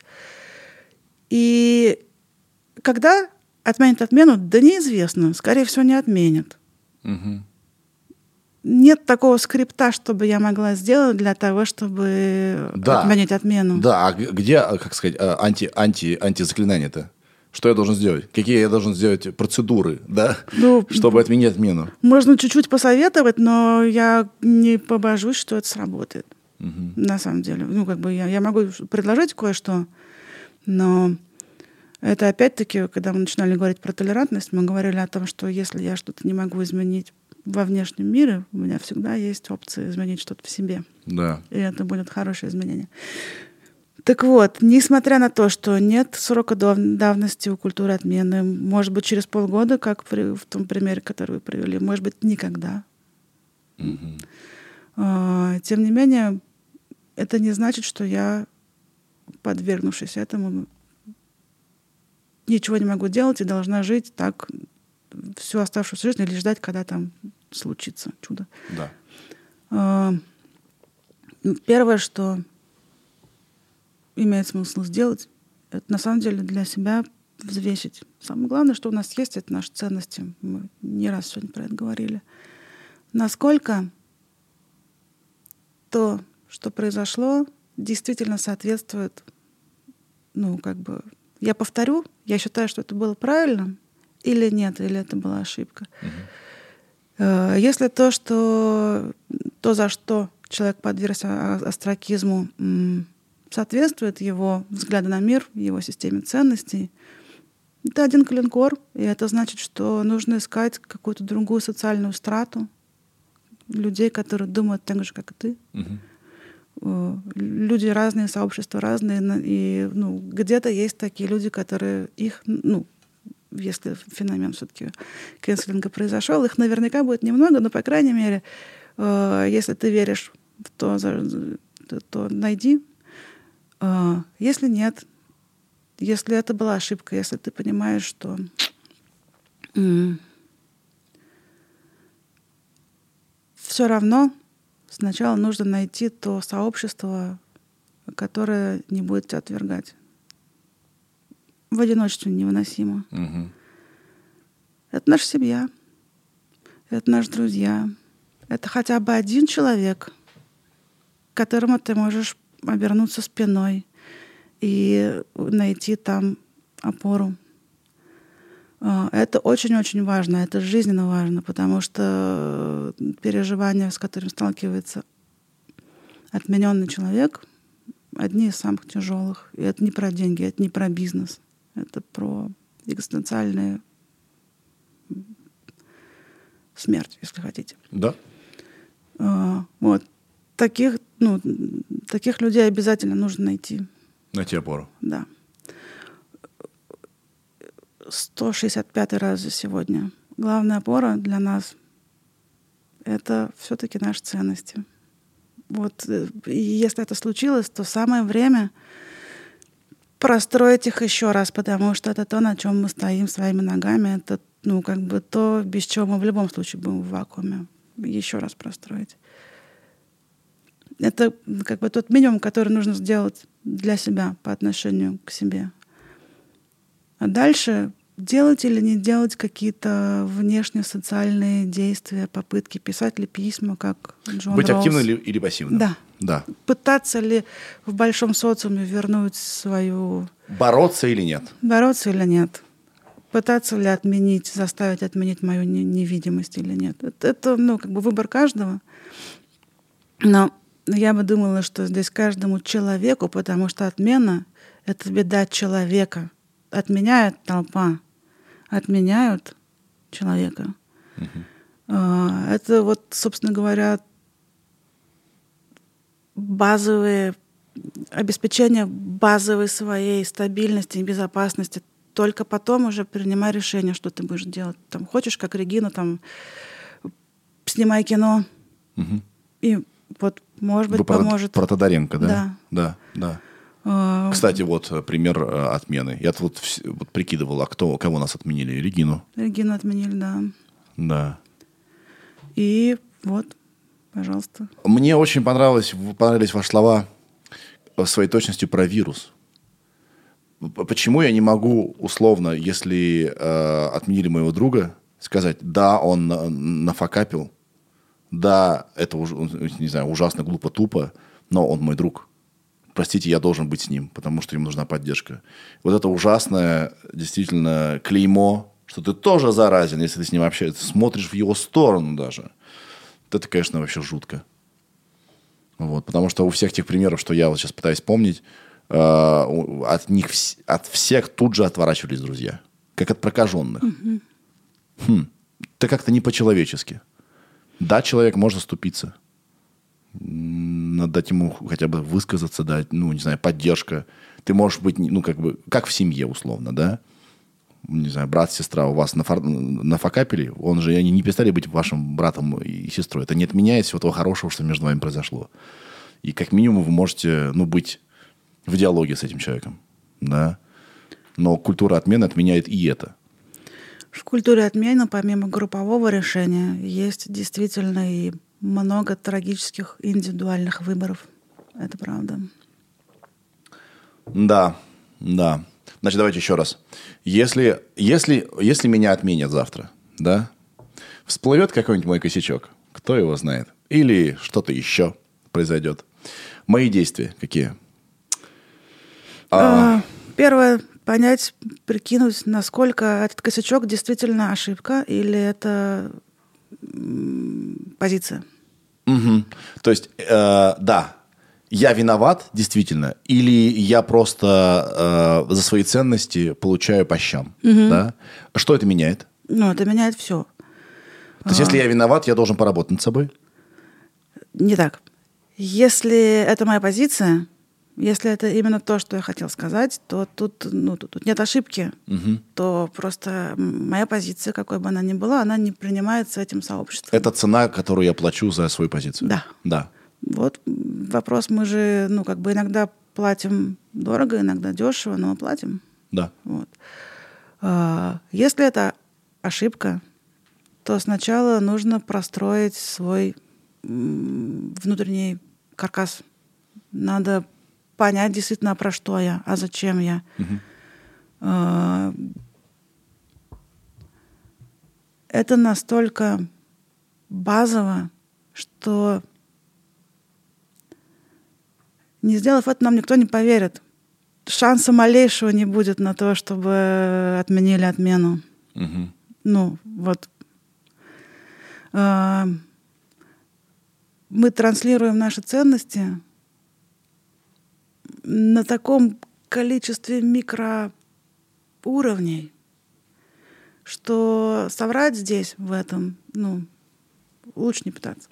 И когда отменят отмену, да неизвестно, скорее всего, не отменят. Мгм. Нет такого скрипта, чтобы я могла сделать для того, чтобы Да. отменить отмену. Да, а где, а, как сказать, а, анти, анти, антизаклинание-то? Что я должен сделать? Какие я должен сделать процедуры, да, Ну, чтобы отменить отмену? Можно чуть-чуть посоветовать, но я не побожусь, что это сработает. Мгм. На самом деле. Ну, как бы я, я могу предложить кое-что, но это опять-таки, когда мы начинали говорить про толерантность, мы говорили о том, что если я что-то не могу изменить во внешнем мире, у меня всегда есть опция изменить что-то в себе. Да. И это будет хорошее изменение. Так вот, несмотря на то, что нет срока дав- давности у культуры отмены, может быть, через полгода, как при- в том примере, который вы привели, может быть, никогда. А, Тем не менее, это не значит, что я, подвергнувшись этому, ничего не могу делать и должна жить так всю оставшуюся жизнь или ждать, когда там случится чудо. Да. А, Первое, что имеет смысл сделать, это на самом деле для себя взвесить. Самое главное, что у нас есть, это наши ценности. Мы не раз сегодня про это говорили. Насколько то, что произошло, действительно соответствует, ну, как бы, я повторю, я считаю, что это было правильно, или нет, или это была ошибка. Э, Если то, что то, за что человек подвергся а- остракизму, м, соответствует его взгляду на мир, его системе ценностей, это один калинкор, и это значит, что нужно искать какую-то другую социальную страту людей, которые думают так же, как и ты. Э, Люди разные, сообщества разные, и ну, где-то есть такие люди, которые их, ну, если феномен все-таки канцелинга произошел, их наверняка будет немного, но, по крайней мере, э, если ты веришь то, то, найди. Э, Если нет, если это была ошибка, если ты понимаешь, что все равно сначала нужно найти то сообщество, которое не будет тебя отвергать. В одиночестве невыносимо. Мгм. Это наша семья, это наши друзья, это хотя бы один человек, к которому ты можешь обернуться спиной и найти там опору. А, Это очень-очень важно, это жизненно важно, потому что э, переживания, с которыми сталкивается отмененный человек, одни из самых тяжелых. И это не про деньги, это не про бизнес, это про экзистенциальную смерть, если хотите. Да. А, Вот. Таких, ну, таких людей обязательно нужно найти. Найти опору. Да. 165 раз за сегодня. Главная опора для нас — это все-таки наши ценности. Вот э, и если это случилось, то самое время простроить их еще раз, потому что это то, на чем мы стоим своими ногами. Это, ну, как бы то, без чего мы в любом случае будем в вакууме. Еще раз простроить. Это как бы тот минимум, который нужно сделать для себя по отношению к себе. А дальше делать или не делать какие-то внешние социальные действия, попытки писать ли письма, как Джон Быть Роуз. активным или, или пассивным? Да. Да. Пытаться ли в большом социуме вернуть свою... Бороться или нет? Бороться или нет? Пытаться ли отменить, заставить отменить мою не- невидимость или нет? Это, это, ну, как бы выбор каждого. Но я бы думала, что здесь каждому человеку, потому что отмена — это беда человека. Отменяет толпа, отменяют человека. А, Это вот, собственно говоря, базовые обеспечение базовой своей стабильности и безопасности. Только потом уже принимай решение, что ты будешь делать. Там хочешь, как Регина, там снимай кино. И вот, может быть, Вы поможет. про Тодоренко, да? Да. Да, да. А, Кстати, вот э, пример э, отмены. Я вот, вс- вот прикидывал, а кто, кого нас отменили? Регину. Регину отменили, да. Да. И вот, пожалуйста. Мне очень понравилось, понравились ваши слова в своей точностью про вирус. Почему я не могу условно, если э, отменили моего друга, сказать, да, он на- нафакапил, да, это уж, не знаю, ужасно, глупо, тупо, но он мой друг. Простите, я должен быть с ним, потому что им нужна поддержка. Вот это ужасное, действительно, клеймо, что ты тоже заразен, если ты с ним общаешься, смотришь в его сторону даже. Это, конечно, вообще жутко. Вот, потому что у всех тех примеров, что я вот сейчас пытаюсь помнить, э, от них вс- от всех тут же отворачивались друзья, как от прокаженных. Хм, это как-то не по-человечески. Да, человек может заступиться. М, Надо дать ему хотя бы высказаться, дать, ну, не знаю, поддержка. Ты можешь быть, ну, как бы, как в семье, условно, да? Не знаю, брат, сестра у вас нафар- нафакапили, он же, они не перестали быть вашим братом и сестрой. Это не отменяет всего того хорошего, что между вами произошло. И как минимум вы можете, ну, быть в диалоге с этим человеком, да? Но культура отмены отменяет и это. В культуре отмены, помимо группового решения, есть действительно и много трагических индивидуальных выборов. Это правда. Да, да. Значит, давайте еще раз. Если, если, если меня отменят завтра, да, всплывет какой-нибудь мой косячок, кто его знает, или что-то еще произойдет. Мои действия какие? А, Первое понять, прикинуть, насколько этот косячок действительно ошибка или это позиция. Мгм. То есть, э, да, я виноват, действительно, или я просто э, за свои ценности получаю по щам, да? Что это меняет? Ну, это меняет все. То есть, если я виноват, я должен поработать над собой? Не так. Если это моя позиция, если это именно то, что я хотел сказать, то тут, ну, тут, тут нет ошибки. То просто моя позиция, какой бы она ни была, она не принимается этим сообществом. Это цена, которую я плачу за свою позицию? Да. Да. Вот вопрос, мы же, ну, как бы иногда платим дорого, иногда дешево, но мы платим. Да. Вот. А, Если это ошибка, то сначала нужно простроить свой внутренний каркас. Надо понять действительно, про что я, а зачем я. А, Это настолько базово, что не сделав это, нам никто не поверит. Шанса малейшего не будет на то, чтобы отменили отмену. Мгм. Ну, вот. А, Мы транслируем наши ценности на таком количестве микроуровней, что соврать здесь, в этом, ну, лучше не пытаться.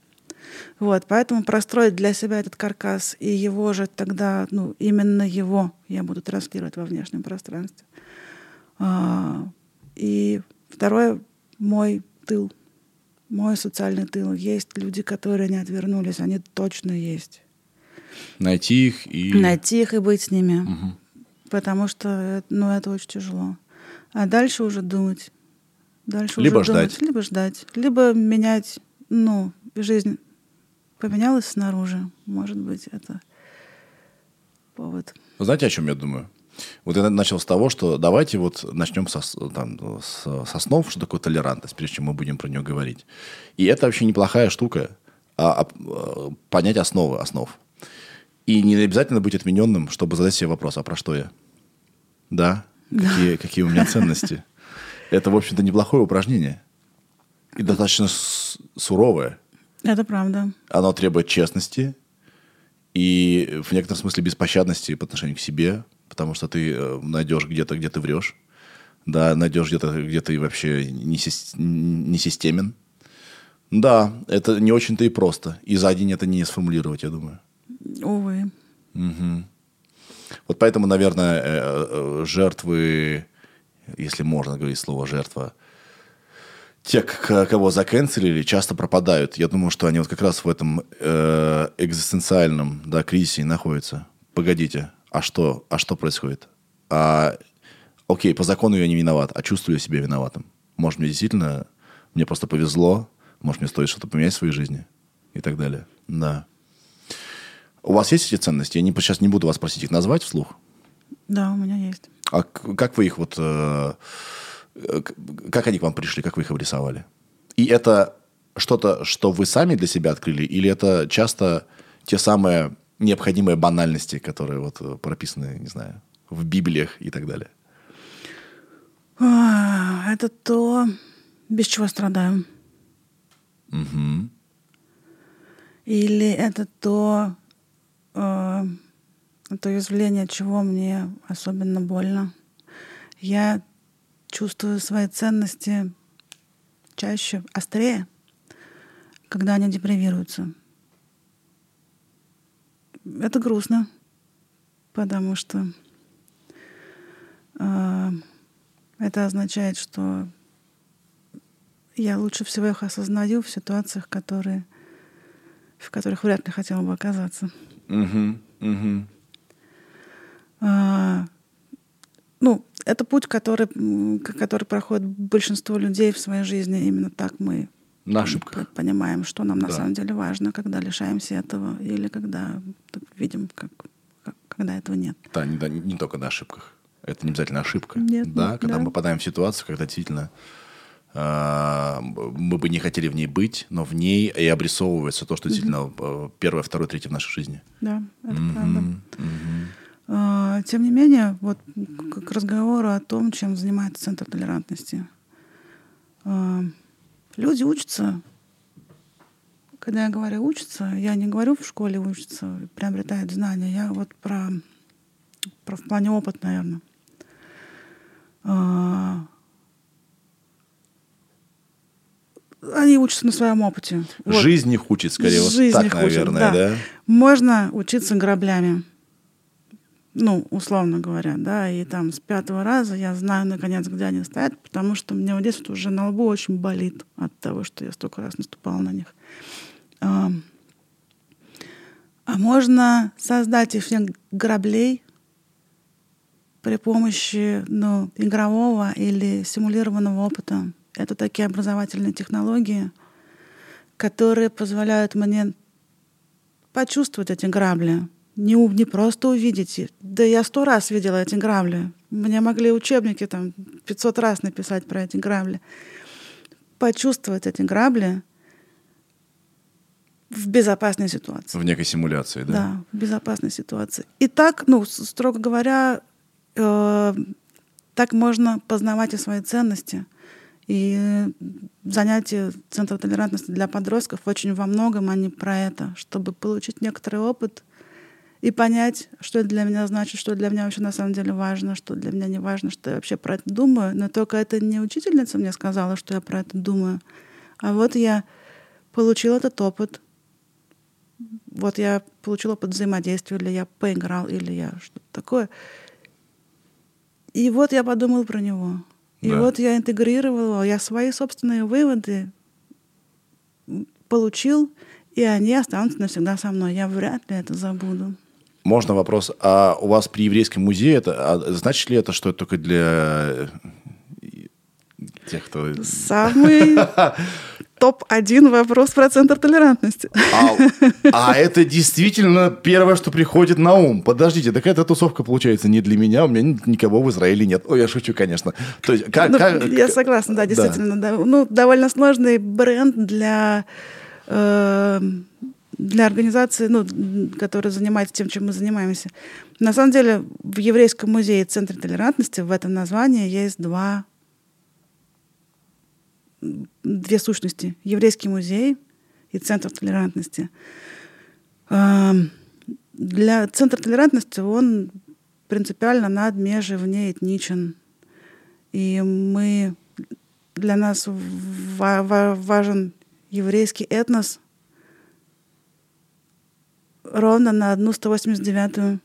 Вот, поэтому простроить для себя этот каркас и его же тогда, ну, именно его я буду транслировать во внешнем пространстве. А, И второе, мой тыл, мой социальный тыл. Есть люди, которые не отвернулись, они точно есть. Найти их и... Найти их и быть с ними, Мгм. потому что, ну, это очень тяжело. А дальше уже думать. Дальше Либо уже думать. ждать. Либо ждать. Либо менять, ну, жизнь поменялась снаружи. Может быть, это повод. Вы знаете, о чем я думаю? Вот я начал с того, что давайте вот начнем со, там, с, с основ, что такое толерантность, прежде чем мы будем про нее говорить. И это вообще неплохая штука, а, а, понять основы основ. И не обязательно быть отмененным, чтобы задать себе вопрос, а про что я? Да? Какие, какие у меня ценности? Это, в общем-то, неплохое упражнение. И достаточно суровое. Это правда. Оно требует честности и в некотором смысле беспощадности по отношению к себе, потому что ты э, найдешь где-то, где ты врешь, да, найдешь где-то, где ты вообще не, сис- не системен. Да, это не очень-то и просто. И за день это не сформулировать, я думаю. Увы. Вот поэтому, наверное, э, э, жертвы, если можно говорить слово жертва, те, кого заканцелили, часто пропадают. Я думаю, что они вот как раз в этом э, экзистенциальном да, кризисе и находятся. Погодите, а что, а что происходит? А, окей, по закону я не виноват, а чувствую я себя виноватым. Может, мне действительно, мне просто повезло, может, мне стоит что-то поменять в своей жизни и так далее. Да. У вас есть эти ценности? Я не, сейчас не буду вас просить их назвать вслух. Да, у меня есть. А как вы их вот... э, как они к вам пришли? Как вы их обрисовали? И это что-то, что вы сами для себя открыли? Или это часто те самые необходимые банальности, которые вот э, прописаны, не знаю, в Библиях и так далее? А, Это то, без чего страдаю. Мгм. Или это то, э, то явление, чего мне особенно больно. Я чувствую свои ценности чаще, острее, когда они депривируются. Это грустно, потому что э, это означает, что я лучше всего их осознаю в ситуациях, которые, в которых вряд ли хотела бы оказаться. Мгм. Мгм. А, ну, это путь, который, который проходит большинство людей в своей жизни. Именно так мы На ошибках. понимаем, что нам на Да. самом деле важно, когда лишаемся этого, или когда так видим, как, как- когда этого нет. Да, не, да, не только на ошибках. Это не обязательно ошибка. Нет, да, нет, когда да. мы попадаем в ситуацию, когда действительно а, мы бы не хотели в ней быть, но в ней и обрисовывается то, что действительно э, первое, второе, третье в нашей жизни. Да, это Мгм, правда. мгм. А, Тем не менее, вот к разговору о том, чем занимается Центр толерантности. А, Люди учатся. Когда я говорю учатся, я не говорю в школе учатся, приобретают знания. Я вот про, про в плане опыт, наверное. А, Они учатся на своем опыте. Вот. Жизнь их учит, скорее, вот Жизнь так, их учит, наверное, да? Можно учиться граблями. Ну, условно говоря, да, и там с пятого раза я знаю, наконец, где они стоят, потому что мне вот здесь вот уже на лбу очень болит от того, что я столько раз наступала на них. А, а можно создать эффект граблей при помощи ну, игрового или симулированного опыта. Это такие образовательные технологии, которые позволяют мне почувствовать эти грабли. Не, не просто увидеть их. Да я сто раз видела эти грабли. Мне могли учебники там 500 раз написать про эти грабли. Почувствовать эти грабли в безопасной ситуации. В некой симуляции, да? Да, в безопасной ситуации. И так, ну, строго говоря, э, так можно познавать и свои ценности. И занятия Центра толерантности для подростков очень во многом они про это, чтобы получить некоторый опыт и понять, что это для меня значит, что для меня вообще на самом деле важно, что для меня не важно, что я вообще про это думаю. Но только это не учительница мне сказала, что я про это думаю. А вот я получил этот опыт. Вот я получил опыт взаимодействия, или я поиграл, или я что-то такое. И вот я подумал про него. И Да. вот я интегрировал его, я свои собственные выводы получил, и они останутся навсегда со мной. Я вряд ли это забуду. Можно вопрос. А у вас при еврейском музее, это, а значит ли это, что это только для э, тех, кто... Самый топ-1 вопрос про центр толерантности. А, а это действительно первое, что приходит на ум. Подождите, так эта тусовка получается не для меня, у меня ни- никого в Израиле нет. Ой, я шучу, конечно. То есть, как, Ну, как- я согласна, да, действительно. да. Ну, довольно сложный бренд для, э, для организации, ну, которая занимается тем, чем мы занимаемся. На самом деле, в Еврейском музее Центре толерантности в этом названии есть два две сущности. Еврейский музей и Центр толерантности. Для Центра толерантности он принципиально над, межи, вне этничен. И мы для нас ва- ва- важен еврейский этнос ровно на одну 189-ю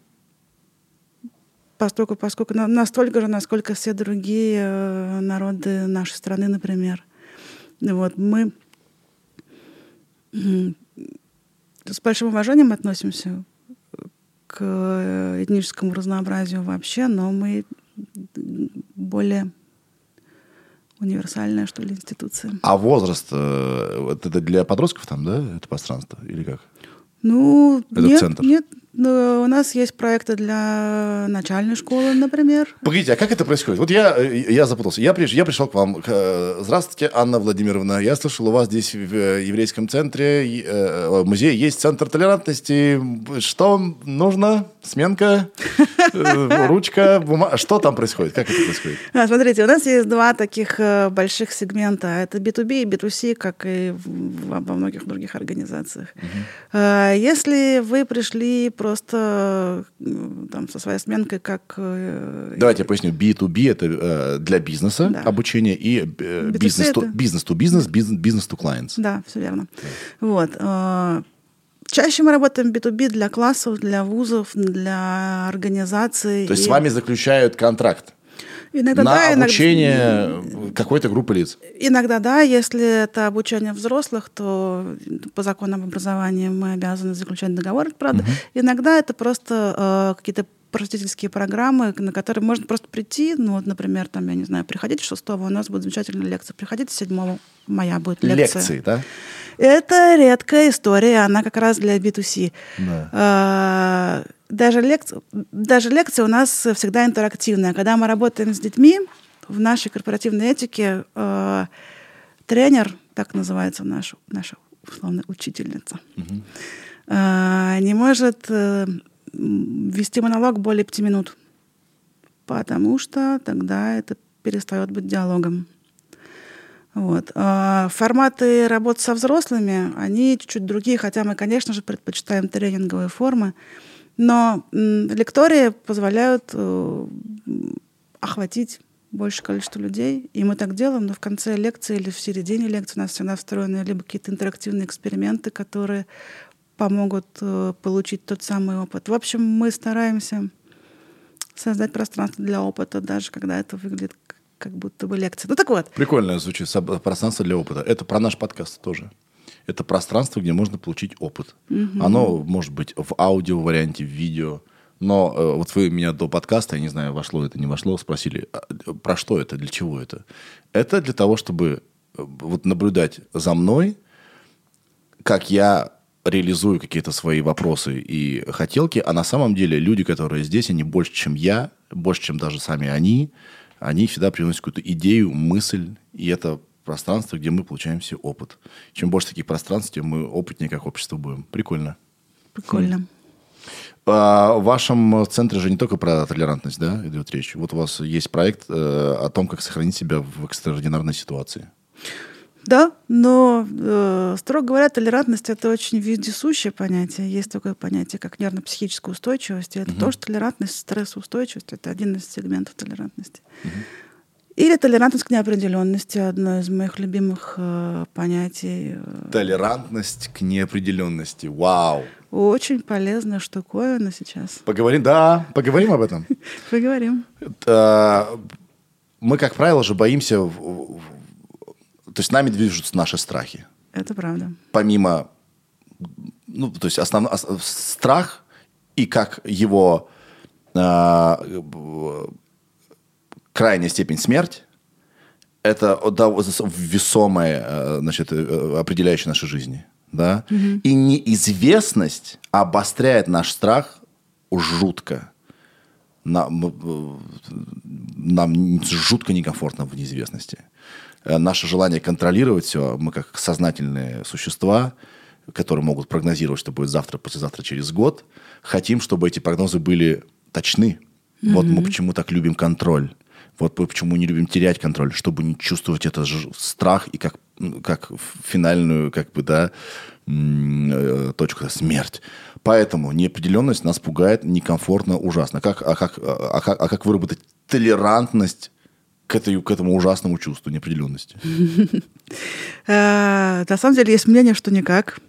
поскольку, поскольку на- настолько же, насколько все другие э, народы нашей страны, например. Вот мы с большим уважением относимся к э, этническому разнообразию вообще, но мы более универсальная, что ли, институция. А возраст, э, вот это для подростков там, да, это пространство? Или как? Ну, Это нет, центр. нет. Ну, у нас есть проекты для начальной школы, например. Погодите, а как это происходит? Вот я, э, я запутался. Я, приш, я пришел к вам. э, Здравствуйте, Анна Владимировна. Я слышал, у вас здесь в э, еврейском центре, э, музее есть центр толерантности. Что нужно? Сменка? Ручка? Бумага? Что там происходит? Как это происходит? А, смотрите, у нас есть два таких больших сегмента. Это B2B и B2C, как и в- во, многих других организациях. Если вы пришли просто там, со своей сменкой как... э, Давайте я поясню. B2B – это э, для бизнеса Да. обучение, и э, B2C бизнес to это- бизнес to бизнес, бизнес бизнес to clients. Да, все верно. Вот. Чаще мы работаем B2B для классов, для вузов, для организаций. То есть И с вами заключают контракт иногда на да, иногда- обучение какой-то группы лиц. Иногда да, если это обучение взрослых, то по законам образования мы обязаны заключать договор, правда. Иногда это просто э, какие-то просветительские программы, на которые можно просто прийти, ну вот, например, там, я не знаю, приходите 6 у нас будет замечательная лекция, приходите 7 моя будет лекция. Лекции, да? Это редкая история, она как раз для B2C. Да. А, Даже, лекция, даже лекция у нас всегда интерактивная. Когда мы работаем с детьми, в нашей корпоративной этике э, тренер, так называется наша, наша условно учительница, э, не может э, вести монолог более пяти минут, потому что тогда это перестает быть диалогом. Вот. А Форматы работы со взрослыми, они чуть-чуть другие, хотя мы, конечно же, предпочитаем тренинговые формы. Но лектории позволяют э, охватить большее количество людей. И мы так делаем, но в конце лекции или в середине лекции у нас всегда встроены либо какие-то интерактивные эксперименты, которые помогут э, получить тот самый опыт. В общем, мы стараемся создать пространство для опыта, даже когда это выглядит как будто бы лекция. Ну так вот, Прикольно звучит. Пространство для опыта. Это про наш подкаст тоже. Это пространство, где можно получить опыт. Оно может быть в аудио варианте, в видео. Но э, вот вы меня до подкаста, я не знаю, вошло это, не вошло, спросили, а, про что это, для чего это? Это для того, чтобы э, вот наблюдать за мной, как я реализую какие-то свои вопросы и хотелки, а на самом деле люди, которые здесь, они больше, чем я, больше, чем даже сами они, они всегда приносят какую-то идею, мысль, и это пространство, где мы получаем все опыт. Чем больше таких пространств, тем мы опытнее как общество будем. Прикольно. прикольно. А в вашем центре же не только про толерантность, да, идет речь. Вот у вас есть проект э, о том, как сохранить себя в экстраординарной ситуации. Да, но, э, строго говоря, толерантность это очень вездесущее понятие. Есть такое понятие, как нервно-психическая устойчивость. И это тоже толерантность, стрессоустойчивость. Это один из сегментов толерантности. Или толерантность к неопределенности, одно из моих любимых э, понятий. Толерантность к неопределенности. Вау. Очень полезная штуковина сейчас. Поговорим, да, поговорим об этом. Поговорим. Э, Мы, как правило, же боимся... То есть нами движутся наши страхи. Это правда. помимо, ну, то есть основной страх и как его э, крайняя степень смерть, это да, весомое, э, значит, э, определяющее нашей жизни, да. И неизвестность обостряет наш страх жутко. Нам, э, нам жутко некомфортно в неизвестности. Э, Наше желание контролировать все, мы как сознательные существа, которые могут прогнозировать, что будет завтра, послезавтра, через год, хотим, чтобы эти прогнозы были точны. Вот мы почему так любим контроль. Вот мы почему не любим терять контроль, чтобы не чувствовать этот страх и как, как финальную, как бы, да, э, точку, смерть. Поэтому неопределенность нас пугает, некомфортно, ужасно. Как, а, как, а, как, а как выработать толерантность к, этой, к этому ужасному чувству неопределенности? Э, На самом деле есть мнение, что никак.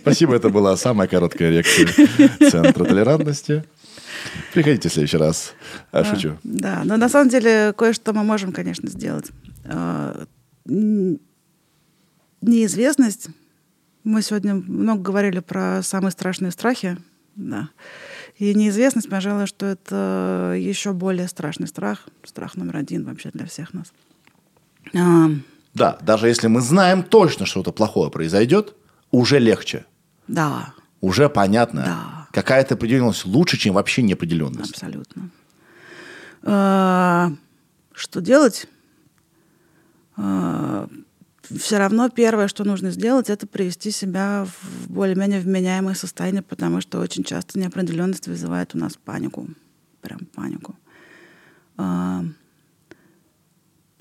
Спасибо, это была самая короткая лекция Центра толерантности. Приходите в следующий раз. А, шучу. Да, но на самом деле кое-что мы можем, конечно, сделать. Э, Неизвестность. Мы сегодня много говорили про самые страшные страхи. Да. И неизвестность, пожалуй, что это еще более страшный страх. Страх номер один вообще для всех нас. А, Да, даже если мы знаем точно, что что-то плохое произойдет, уже легче. Да, Уже понятно. Да. Какая-то определенность лучше, чем вообще неопределенность. Абсолютно. А, Что делать? Все равно первое, что нужно сделать, это привести себя в более-менее вменяемое состояние, потому что очень часто неопределенность вызывает у нас панику. Прям панику. А,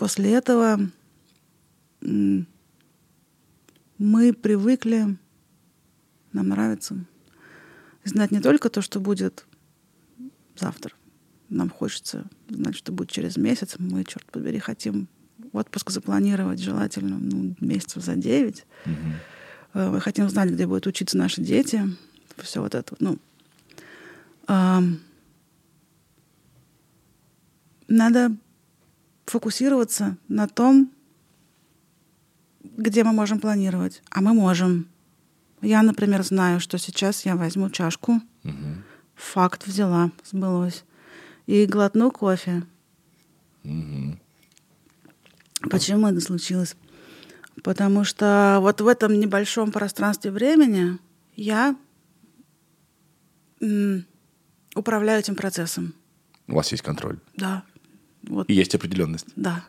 После этого мы привыкли, нам нравится, знать не только то, что будет завтра. Нам хочется знать, что будет через месяц. Мы, черт побери, хотим отпуск запланировать желательно ну, месяцев за 9. Э, Мы хотим знать, где будут учиться наши дети. Все вот это. Ну, надо фокусироваться на том, где мы можем планировать. А мы можем. Я, например, знаю, что сейчас я возьму чашку, факт взяла, сбылось, и глотну кофе. Почему это случилось? Потому что вот в этом небольшом пространстве времени я управляю этим процессом. У вас есть контроль. Да. Вот И есть определенность. да.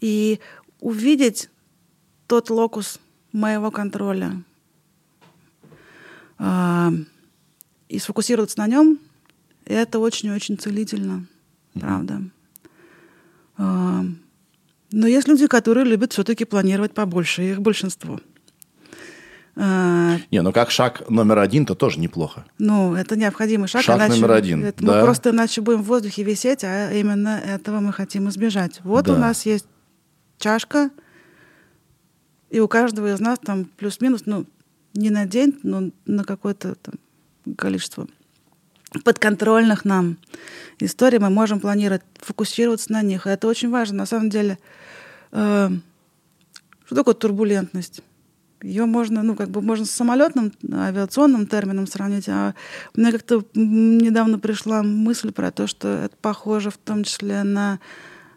И увидеть тот локус моего контроля а, и сфокусироваться на нем, это очень-очень целительно, правда. А, но есть люди, которые любят все-таки планировать побольше, их большинство. А, Не, ну как шаг номер один, то тоже неплохо. ну, это необходимый шаг. Шаг иначе номер один, это да. Мы просто иначе будем в воздухе висеть, а именно этого мы хотим избежать. Вот Да. у нас есть чашка, и у каждого из нас там плюс-минус, ну, не на день, но на какое-то там количество подконтрольных нам историй мы можем планировать, фокусироваться на них. И это очень важно. На самом деле, э, что такое турбулентность? Ее можно, ну, как бы можно с самолетным авиационным термином сравнить, а мне как-то недавно пришла мысль про то, что это похоже в том числе на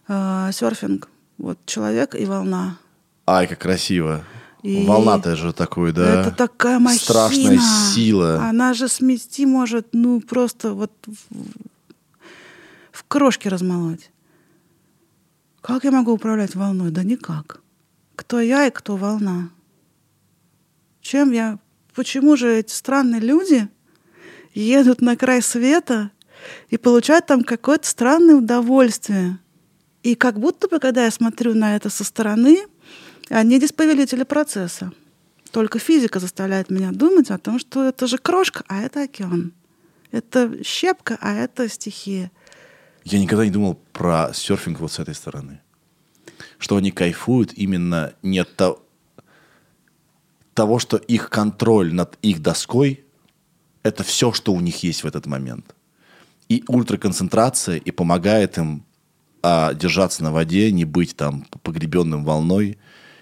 э, серфинг. Вот человек и волна. Ай, как красиво. И Волна-то же такой, да? Это такая махина. Страшная сила. Она же смести может, ну, просто вот в, в крошки размолоть. Как я могу управлять волной? Да никак. Кто я и кто волна? Чем я почему же эти странные люди едут на край света и получают там какое-то странное удовольствие. И как будто бы, когда я смотрю на это со стороны, они дисповелители процесса. Только физика заставляет меня думать о том, что это же крошка, а это океан. Это щепка, а это стихия. Я никогда не думал про серфинг вот с этой стороны. Что они кайфуют именно не от то- того, что их контроль над их доской – это все, что у них есть в этот момент. И ультраконцентрация и помогает им а, держаться на воде, не быть там погребенным волной.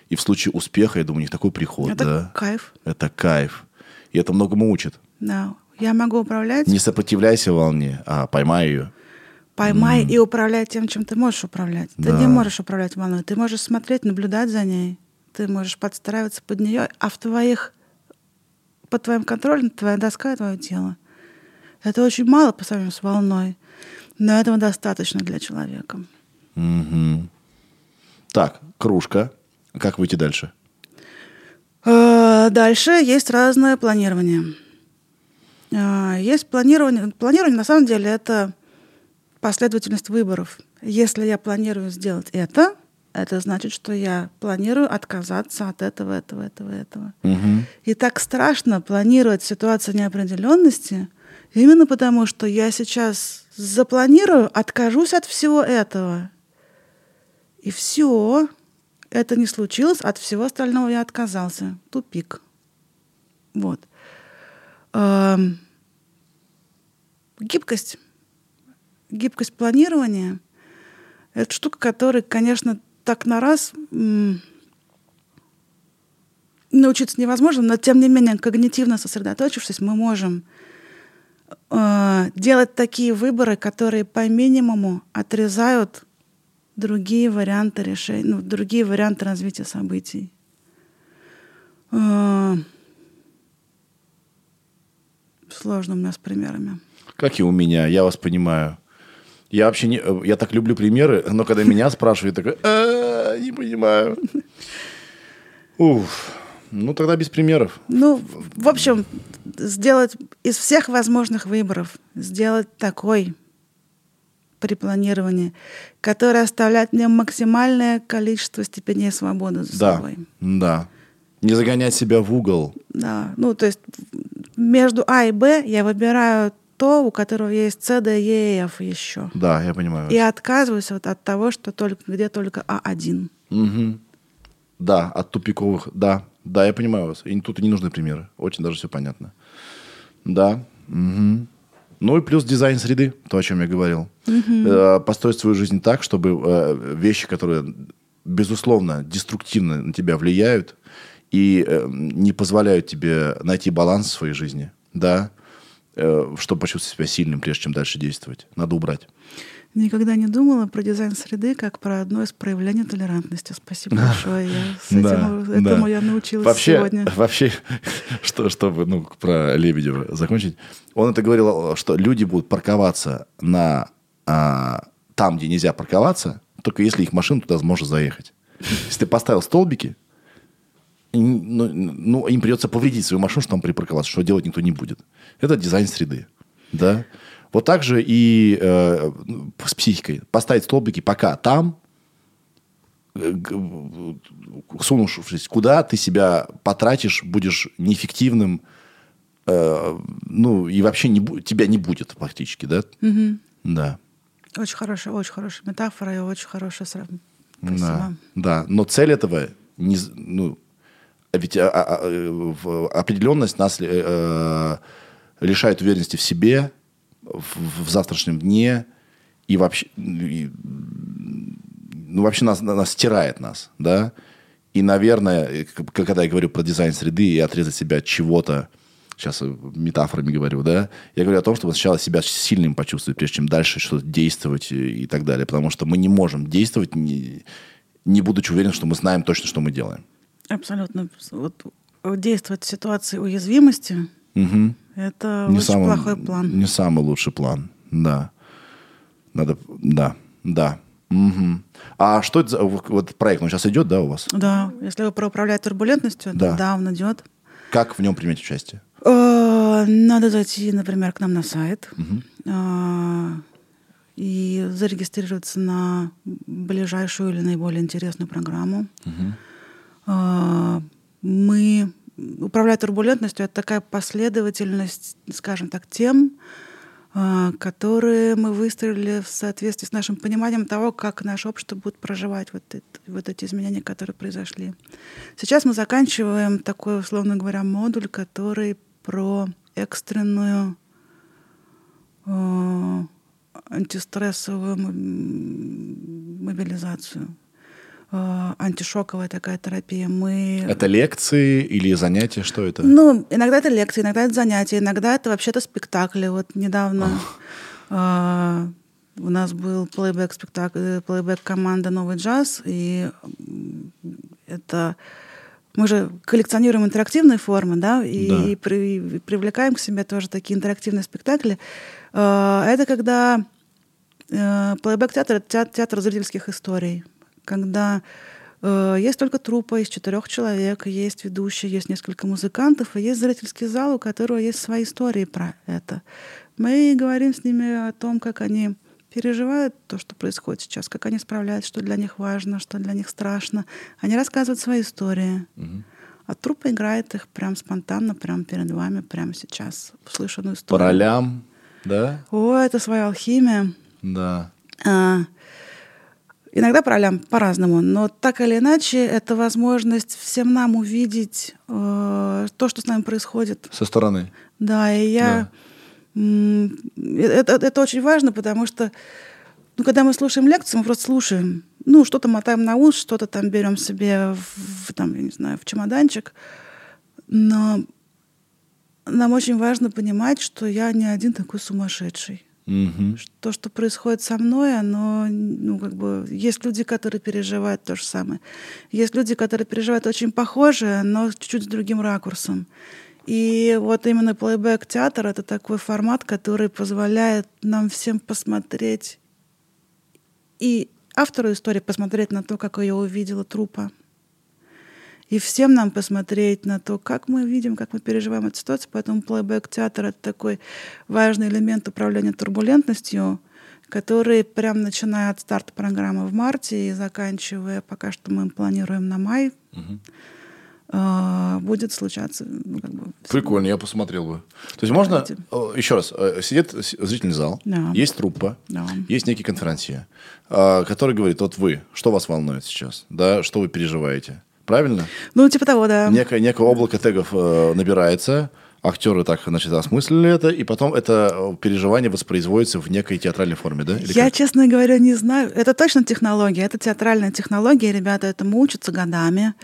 И в случае успеха, я думаю, у них такой приход. это да. кайф. Это кайф. И это многому учит. Да. Я могу управлять, Не сопротивляйся волне, а поймай ее. поймай и управляй тем, чем ты можешь управлять. Ты Да. не можешь управлять волной. Ты можешь смотреть, наблюдать за ней. Ты можешь подстраиваться под нее, а в твоих под твоим контролем твоя доска и твое тело. Это очень мало по сравнению с волной, но этого достаточно для человека. Мгм. Так, кружка. Как выйти дальше? Э, Дальше есть разное планирование. Э, Есть планирование. Планирование, на самом деле, это последовательность выборов. Если я планирую сделать это, это значит, что я планирую отказаться от этого, этого, этого, этого. Мгм. И так страшно планировать ситуацию неопределенности, именно потому что я сейчас запланирую, откажусь от всего этого. И все, это не случилось, от всего остального я отказался. Тупик. Вот. Эм, Гибкость. Гибкость планирования – это штука, которая, конечно, так на раз м, научиться невозможно, но тем не менее, когнитивно сосредоточившись, мы можем э, делать такие выборы, которые по минимуму отрезают другие варианты решения, ну, другие варианты развития событий. Э, сложно у меня с примерами. Как и у меня, я вас понимаю. Я вообще не... э, Я так люблю примеры, но когда меня спрашивают, такой, «А, не понимаю. Уф. Ну, тогда без примеров. Ну, в общем, сделать из всех возможных выборов, сделать такой при планировании, который оставляет мне максимальное количество степеней свободы за Да, собой. да. Не загонять себя в угол. Да. Ну, то есть между А и Б я выбираю то, у которого есть С, Д, Е, и Ф еще. Да, я понимаю. И отказываюсь вот от того, что только, где только А1. Мгм. Да, от тупиковых, да. Да, я понимаю вас. И тут и не нужны примеры. Очень даже все понятно. Да. мгм. Ну и плюс дизайн среды, то, о чем я говорил. Э, Построить свою жизнь так, чтобы э, вещи, которые, безусловно, деструктивно на тебя влияют и э, не позволяют тебе найти баланс в своей жизни, да, чтобы почувствовать себя сильным, прежде чем дальше действовать. Надо убрать. Никогда не думала про дизайн среды как про одно из проявлений толерантности. Спасибо большое. Я с этим, Да, этому да. я научилась вообще, сегодня. Вообще, что, чтобы ну, про Лебедева закончить, он это говорил, что люди будут парковаться на а, там, где нельзя парковаться, только если их машина туда сможет заехать. Если ты поставил столбики, ну, ну, им придется повредить свою машину, чтобы там припарковаться, что делать никто не будет. Это дизайн среды. Да? Вот так же и э, ну, с психикой. Поставить столбики пока там, э, г- сунувшись куда, ты себя потратишь, будешь неэффективным, э, ну, и вообще не, тебя не будет фактически, да? Да. Очень хорошая, очень хорошая метафора и очень хорошая сравнение. Да, да. Но цель этого, не, ну, а ведь а- а- а, э, определенность нас э, э, лишает уверенности в себе, в, в завтрашнем дне и вообще, и, ну, вообще нас, нас стирает нас, да. И, наверное, э, когда я говорю про дизайн среды и отрезать себя от чего-то, сейчас э, метафорами говорю, да, я говорю о том, чтобы сначала себя сильным почувствовать, прежде чем дальше что-то действовать и, и так далее. Потому что мы не можем действовать, не, не будучи уверены, что мы знаем точно, что мы делаем. Абсолютно. Вот действовать в ситуации уязвимости Мгм. это Не очень самый- плохой план. Не самый лучший план, да. Надо, да, да. Мгм. А что это за вот проект? Он сейчас идет, да, у вас? Да, если вы про управлять турбулентностью, Да. да, он идет. Как в нем принять участие? Э, Надо зайти, например, к нам на сайт э, и зарегистрироваться на ближайшую или наиболее интересную программу. Э, Мы управляя турбулентностью, это такая последовательность, скажем так, тем, э, которые мы выстроили в соответствии с нашим пониманием того, как наше общество будет проживать вот, это- вот эти изменения, которые произошли. Сейчас мы заканчиваем такой, условно говоря, модуль, который про экстренную э, антистрессовую мобилизацию. Э, антишоковая такая терапия. Мы Это лекции или занятия? Что это? ну, иногда это лекции, иногда это занятия, иногда это вообще-то спектакли. Вот недавно а, у нас был плейбэк спектакль, плейбэк команда Новый джаз, и это мы же коллекционируем интерактивные формы, да, и, Да. и при- и привлекаем к себе тоже такие интерактивные спектакли. Это когда э, плейбэк-театр — это театр, театр зрительских историй, когда э, есть только труппа из четырех человек, есть ведущий, есть несколько музыкантов, и есть зрительский зал, у которого есть свои истории про это. Мы говорим с ними о том, как они переживают то, что происходит сейчас, как они справляются, что для них важно, что для них страшно. Они рассказывают свои истории. А труппа играет их прям спонтанно, прям перед вами, прямо сейчас, в слышанную По историю. ролям, да? О, это своя алхимия. Да. А, Иногда по ролям по-разному, но так или иначе, это возможность всем нам увидеть э, то, что с нами происходит. Со стороны. Да, и я... м, Это, это очень важно, потому что ну, когда мы слушаем лекцию, мы просто слушаем. Ну, что-то мотаем на ус, что-то там берем себе в, там, я не знаю, в чемоданчик. Но нам очень важно понимать, что я не один такой сумасшедший Мгм. то, что происходит со мной, оно, ну, как бы, есть люди, которые переживают то же самое. Есть люди, которые переживают очень похожее, но чуть-чуть с другим ракурсом. И вот именно плейбэк-театр — это такой формат, который позволяет нам всем посмотреть и автору истории посмотреть на то, как ее увидела трупа, и всем нам посмотреть на то, как мы видим, как мы переживаем эту ситуацию. Поэтому плейбэк-театр — это такой важный элемент управления турбулентностью, который прям начиная от старта программы в марте и заканчивая, пока что мы планируем на май, э, будет случаться. ну, как бы, Прикольно, я посмотрел бы. То есть можно, э, еще раз, э, сидит зрительный зал, Да. есть труппа, Да. есть некий конферансье, который говорит, вот вы, что вас волнует сейчас, да, что вы переживаете, правильно? Ну, типа того, да. Некое, некое облако тегов э, набирается, актеры так, значит, осмыслили это, и потом это э, переживание воспроизводится в некой театральной форме, да? Или Я, как? честно говоря, не знаю. Это точно технология. Это театральная технология. Ребята этому учатся годами.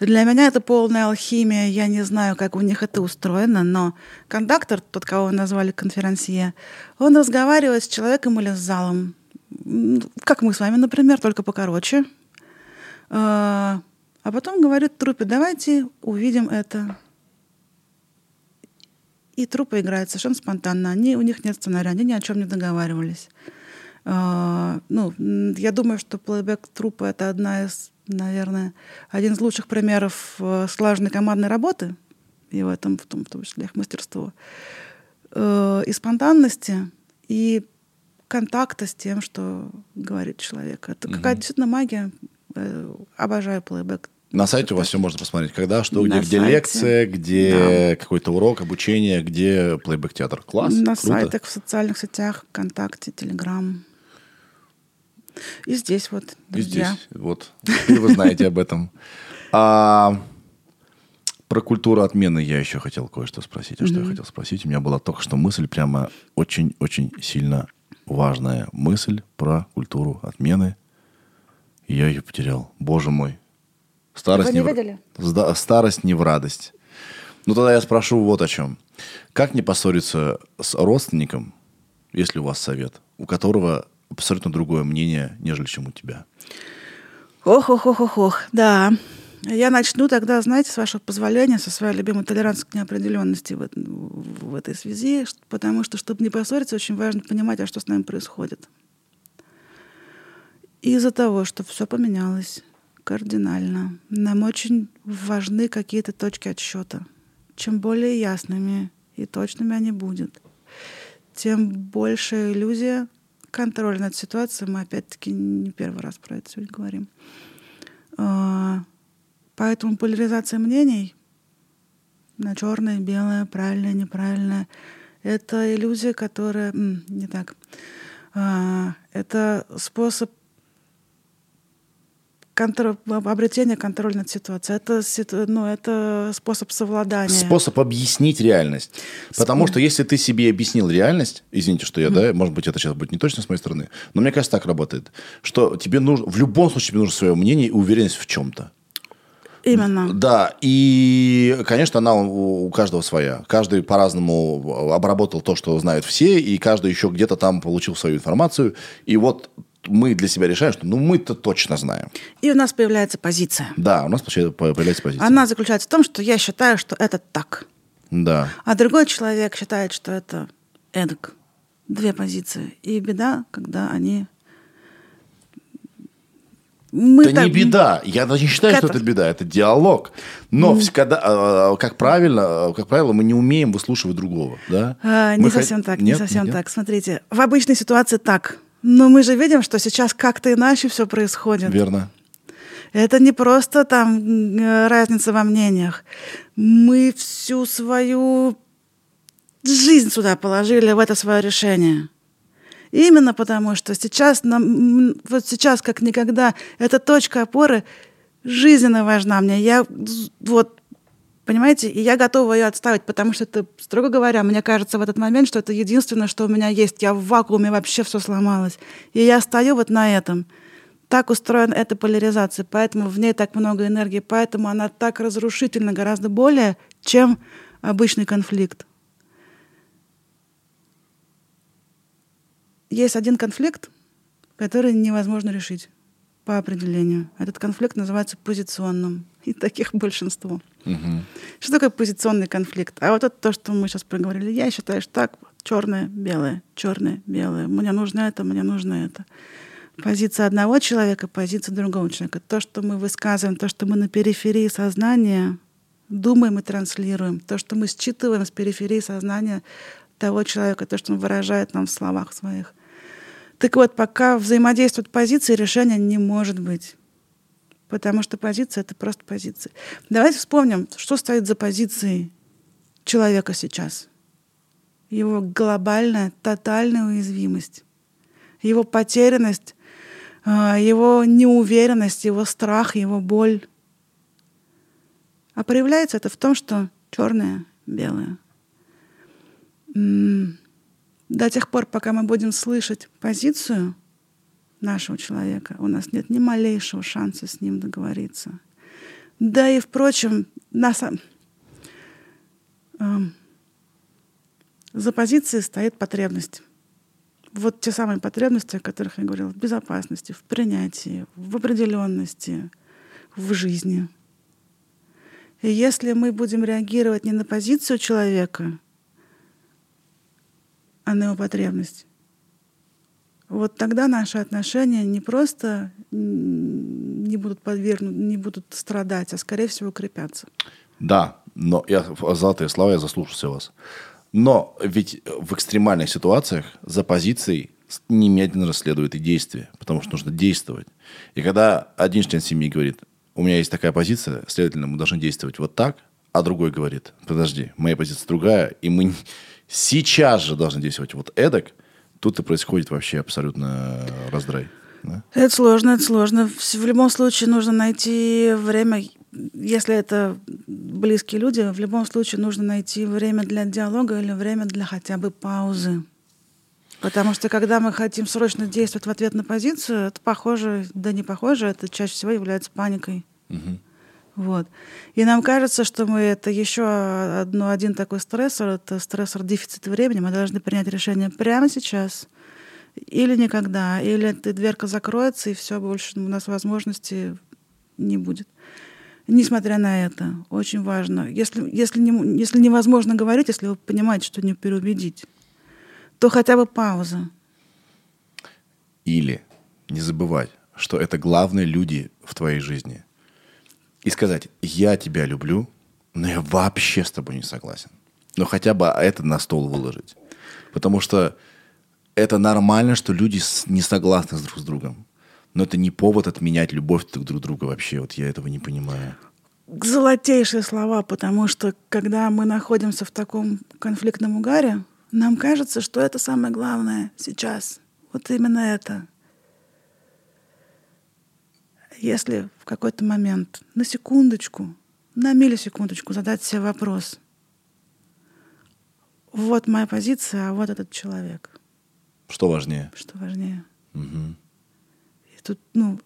Для меня это полная алхимия. Я не знаю, как у них это устроено, но кондактор, тот, кого назвали конферансье, он разговаривает с человеком или с залом. Как мы с вами, например, только покороче. А а потом говорит труппе, давайте увидим это. И труппа играет совершенно спонтанно. Они, у них нет сценария, они ни о чем не договаривались. А, ну, я думаю, что плейбэк труппа это одна из, наверное, один из лучших примеров э, слаженной командной работы, и в этом в том, в том числе их мастерство, Э, и спонтанности, и контакта с тем, что говорит человек. Это какая-то действительно магия. Э, Обожаю плейбэк. На сайте у вас все можно посмотреть. Когда, что, где, На где сайте. лекция, где какой-то урок, обучение, где плейбэк-театр. Класс, На круто. сайтах, в социальных сетях, ВКонтакте, Телеграм. И здесь вот, И здесь, вот, теперь вы знаете об этом. А, про культуру отмены я еще хотел кое-что спросить. А что я хотел спросить? У меня была только что мысль, прямо очень-очень сильно важная мысль про культуру отмены. И я ее потерял. Боже мой. Старость Вы не в- Старость не в радость. Ну тогда я спрошу вот о чем. Как не поссориться с родственником, если у вас совет, у которого абсолютно другое мнение, нежели чем у тебя? Ох, ох, ох, ох, ох, да. Я начну тогда, знаете, с вашего позволения, со своей любимой толерантности к неопределенности в, в этой связи, потому что, чтобы не поссориться, очень важно понимать, а что с нами происходит. Из-за того, что все поменялось кардинально, нам очень важны какие-то точки отсчета. чем более ясными и точными они будут, тем больше иллюзия контроля над ситуацией. Мы опять-таки не первый раз про это сегодня говорим. А, Поэтому поляризация мнений на черное, белое, правильное, неправильное, это иллюзия, которая не так. А, это способ контр... обретения контроля над ситуацией. Это, ну, это способ совладания. Способ объяснить реальность. Потому что если ты себе объяснил реальность, извините, что я, да, может быть, это сейчас будет не точно с моей стороны, но мне кажется, так работает, что тебе нужно, в любом случае тебе нужно свое мнение и уверенность в чем-то. Именно. Да, и, конечно, она у у каждого своя. Каждый по-разному обработал то, что знают все, и каждый еще где-то там получил свою информацию. И вот мы для себя решаем, что ну мы-то точно знаем. И у нас появляется позиция. Да, у нас появляется позиция. Она заключается в том, что я считаю, что это так. Да. А другой человек считает, что это эдак. Две позиции. И беда, когда они... Мы это так- не беда. Я даже не считаю, что Это- беда. Это диалог. Но вс- когда, э, как правильно, э, как правило, мы не умеем выслушивать другого, да? А, не Мы хот- совсем так, не Нет? совсем Нет? так. Смотрите, в обычной ситуации так. Но мы же видим, что сейчас как-то иначе все происходит. Верно. Это не просто там э, разница во мнениях. Мы всю свою жизнь сюда положили в это свое решение. Именно потому, что сейчас, нам, вот сейчас как никогда, эта точка опоры жизненно важна мне. Я вот, понимаете, и я готова ее отставить, потому что это, строго говоря, мне кажется в этот момент, что это единственное, что у меня есть. Я в вакууме, вообще все сломалось. И я стою вот на этом. Так устроена эта поляризация, поэтому в ней так много энергии, поэтому она так разрушительна гораздо более, чем обычный конфликт. Есть один конфликт, который невозможно решить по определению. Этот конфликт называется позиционным. И таких большинство. Мгм. Что такое позиционный конфликт? А вот это то, что мы сейчас проговорили. Я считаю, что так, черное, белое, черное, белое. Мне нужно это, мне нужно это. Позиция одного человека, позиция другого человека. То, что мы высказываем, то, что мы на периферии сознания думаем и транслируем, то, что мы считываем с периферии сознания того человека, то, что он выражает нам в словах своих. Так вот, пока взаимодействуют позиции, решения не может быть. Потому что позиция — это просто позиция. Давайте вспомним, что стоит за позицией человека сейчас. Его глобальная, тотальная уязвимость. Его потерянность, а, его неуверенность, его страх, его боль. А проявляется это в том, что черное, белое. М, До тех пор, пока мы будем слышать позицию нашего человека, у нас нет ни малейшего шанса с ним договориться. Да и, впрочем, на сам- эм, за позицией стоит потребность. Вот те самые потребности, о которых я говорила, в безопасности, в принятии, в определенности, в жизни. И если мы будем реагировать не на позицию человека, а на его потребность, вот тогда наши отношения не просто не будут подвергнуты, не будут страдать, а скорее всего укрепятся. Да, но я золотые слова, я заслушался вас. Но ведь в экстремальных ситуациях за позицией немедленно следует и действие, потому что нужно действовать. И когда один член семьи говорит, у меня есть такая позиция, следовательно, мы должны действовать вот так, а другой говорит, подожди, моя позиция другая, и мы сейчас же должны действовать вот эдак, тут и происходит вообще абсолютно раздрай. да? Это сложно, это сложно. В в любом случае нужно найти время, если это близкие люди, в любом случае нужно найти время для диалога или время для хотя бы паузы. Потому что когда мы хотим срочно действовать в ответ на позицию, это похоже, да не похоже, это чаще всего является паникой. Вот. И нам кажется, что мы это еще одно, один такой стрессор, это стрессор дефицита времени. Мы должны принять решение прямо сейчас или никогда, или эта дверка закроется, и все, больше у нас возможности не будет. Несмотря на это, очень важно, если, если, не, если невозможно говорить, если вы понимаете, что не переубедить, то хотя бы пауза. Или не забывать, что это главные люди в твоей жизни. И сказать, я тебя люблю, Но я вообще с тобой не согласен. Но хотя бы это на стол выложить. Потому что это нормально, что люди не согласны друг с другом. Но это не повод отменять любовь друг друг друга вообще. Вот я этого не понимаю. Золотейшие слова, потому что когда мы находимся в таком конфликтном угаре, нам кажется, что это самое главное сейчас. Вот именно это. Если в какой-то момент, на секундочку, на миллисекундочку задать себе вопрос. Вот моя позиция, а вот этот человек. Что важнее? Что важнее? Мгм. И тут, ну,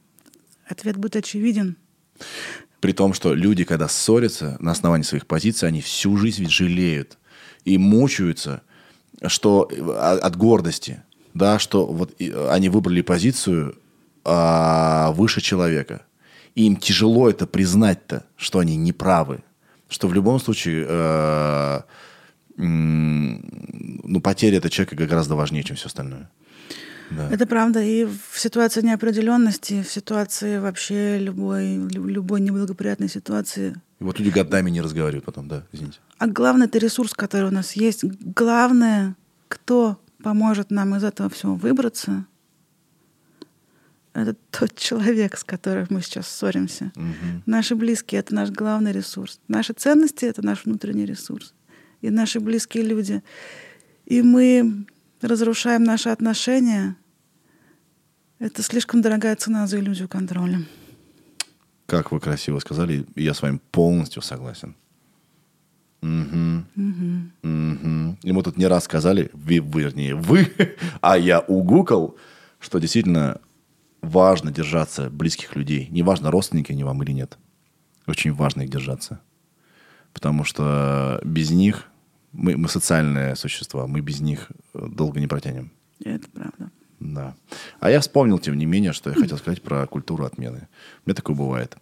ответ будет очевиден. При том, что люди, когда ссорятся на основании своих позиций, они всю жизнь жалеют и мучаются, что э, от гордости, да, что вот э, они выбрали позицию а, выше человека. И им тяжело это признать-то, что они неправы. Что в любом случае, э, ну, потеря этого человека гораздо важнее, чем все остальное. Да. Это правда. И в ситуации неопределенности, в ситуации вообще любой, лю- любой неблагоприятной ситуации. И вот люди годами не разговаривают потом, да, извините. А главное, это ресурс, который у нас есть. Главное, кто поможет нам из этого всего выбраться, это тот человек, с которым мы сейчас ссоримся. Мгм. Наши близкие — это наш главный ресурс. Наши ценности — это наш внутренний ресурс. И наши близкие люди. И мы разрушаем наши отношения. Это слишком дорогая цена за иллюзию контроля. Как вы красиво сказали, я с вами полностью согласен. Мгм. Мгм. И мы тут не раз сказали, вы, вернее, вы, а я угукал, что действительно важно держаться близких людей. Неважно, родственники они вам или нет. Очень важно их держаться. Потому что без них, мы, мы социальные существа, мы без них э, долго не протянем. Это правда. Да. А я вспомнил, тем не менее, что я хотел сказать про культуру отмены. У меня такое бывает.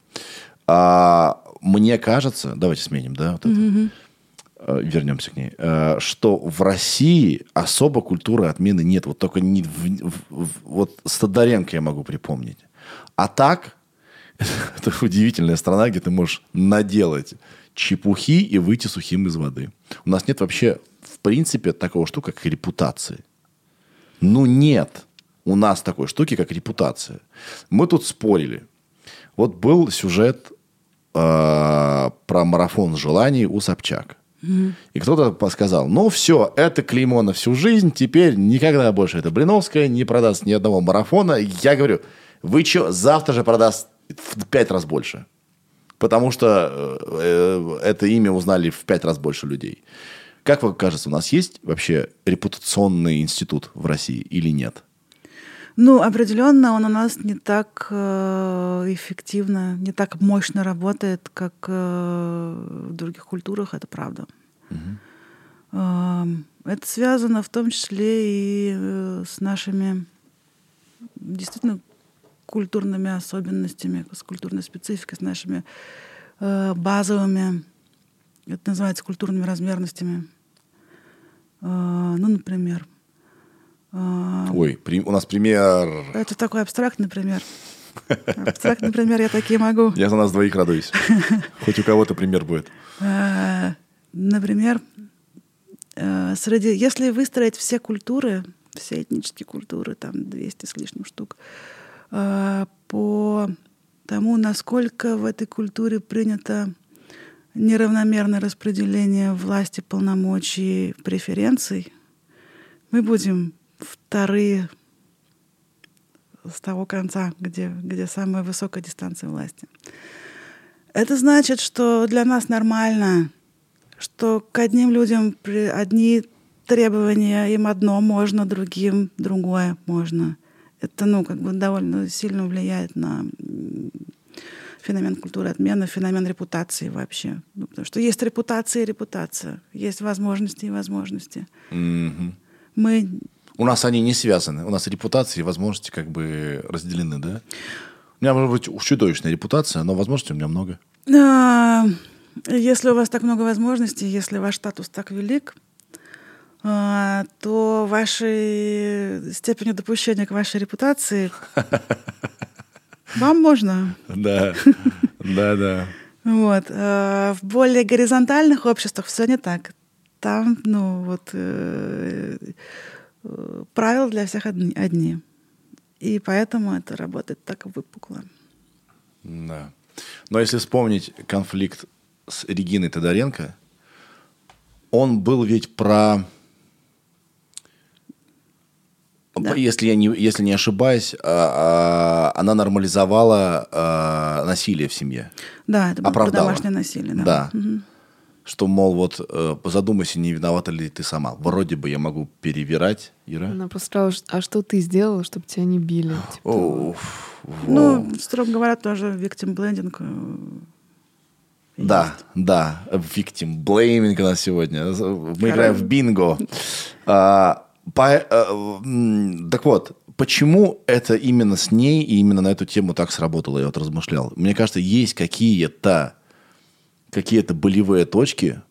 А, мне кажется, давайте сменим, да, вот это. Э, вернемся к ней, Э, что в России особо культуры отмены нет. Вот только не в- в- вот Стодаренко я могу припомнить. А так, это удивительная страна, где ты можешь наделать чепухи и выйти сухим из воды. У нас нет вообще, в принципе, такого штука, как репутации. Ну нет у нас такой штуки, как репутация. Мы тут спорили. Вот был сюжет э, про марафон желаний у Собчак. И кто-то сказал, ну все, это клеймо на всю жизнь, теперь никогда больше эта Блиновская не продаст ни одного марафона. Я говорю, вы что, завтра же продаст в пять раз больше. Потому что э, э, это имя узнали в пять раз больше людей. Как вам кажется, у нас есть вообще репутационный институт в России или нет? Ну, определенно он у нас не так э, эффективно, не так мощно работает, как э, в других культурах, это правда. Эм, Это связано в том числе и э, с нашими действительно культурными особенностями, с культурной спецификой, с нашими э, базовыми, это называется культурными размерностями. Э, Ну, например, э, Ой, при- у нас пример. это такой абстрактный пример. Абстрактный пример я такие могу. Я за нас двоих радуюсь. Хоть у кого-то пример будет. Э, Например, э, среди, если выстроить все культуры, все этнические культуры, там 200 с лишним штук, э, по тому, насколько в этой культуре принято неравномерное распределение власти, полномочий, преференций, мы будем вторые с того конца, где, где самая высокая дистанция власти. Это значит, что для нас нормально, что к одним людям при- одни требования, им одно можно, другим другое можно. Это, ну, как бы довольно сильно влияет на феномен культуры отмены, феномен репутации вообще. Ну, потому что есть репутация и репутация, есть возможности и возможности. Мгм. Мы У нас они не связаны. У нас репутации и возможности как бы разделены, да? У меня может быть чудовищная репутация, но возможностей у меня много. А, Если у вас так много возможностей, если ваш статус так велик, а, то вашей степени допущения к вашей репутации вам можно. Да, да, да. Вот. э, В более горизонтальных обществах все не так. Там, ну, вот, э, правила для всех одни, одни. И поэтому это работает так выпукло. Да. Но если вспомнить конфликт с Региной Тодоренко, он был ведь про... Да. Если я не, если не ошибаюсь, а, а, она нормализовала а, насилие в семье. Да, это было домашнее насилие. Да. Да. Мгм. Что, мол, вот э, задумайся, не виновата ли ты сама. Вроде бы я могу перевирать, Ира. Она просто сказала, «Ш- а что ты сделала, чтобы тебя не били? Типа. Уф, Ну, строго говоря, тоже victim blending. э, Да, да, victim blaming у нас сегодня. Мы играем в бинго. А, по- а, так вот, почему это именно с ней и именно на эту тему так сработало, я вот размышлял. Мне кажется, есть какие-то какие-то болевые точки,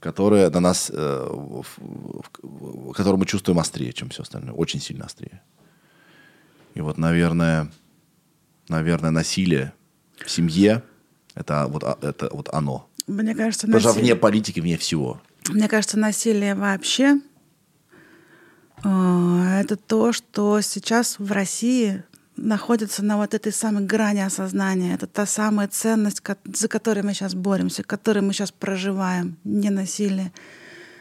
которые на нас, э, в- в- которые мы чувствуем острее, чем все остальное, очень сильно острее. И вот, наверное, наверное, насилие в семье это вот, а- это вот оно. Мне кажется, Даже насилие- вне политики, вне всего. Мне кажется, насилие вообще э, это то, что сейчас в России находится на вот этой самой грани осознания. Это та самая ценность, за которой мы сейчас боремся, которой мы сейчас проживаем, не насилие.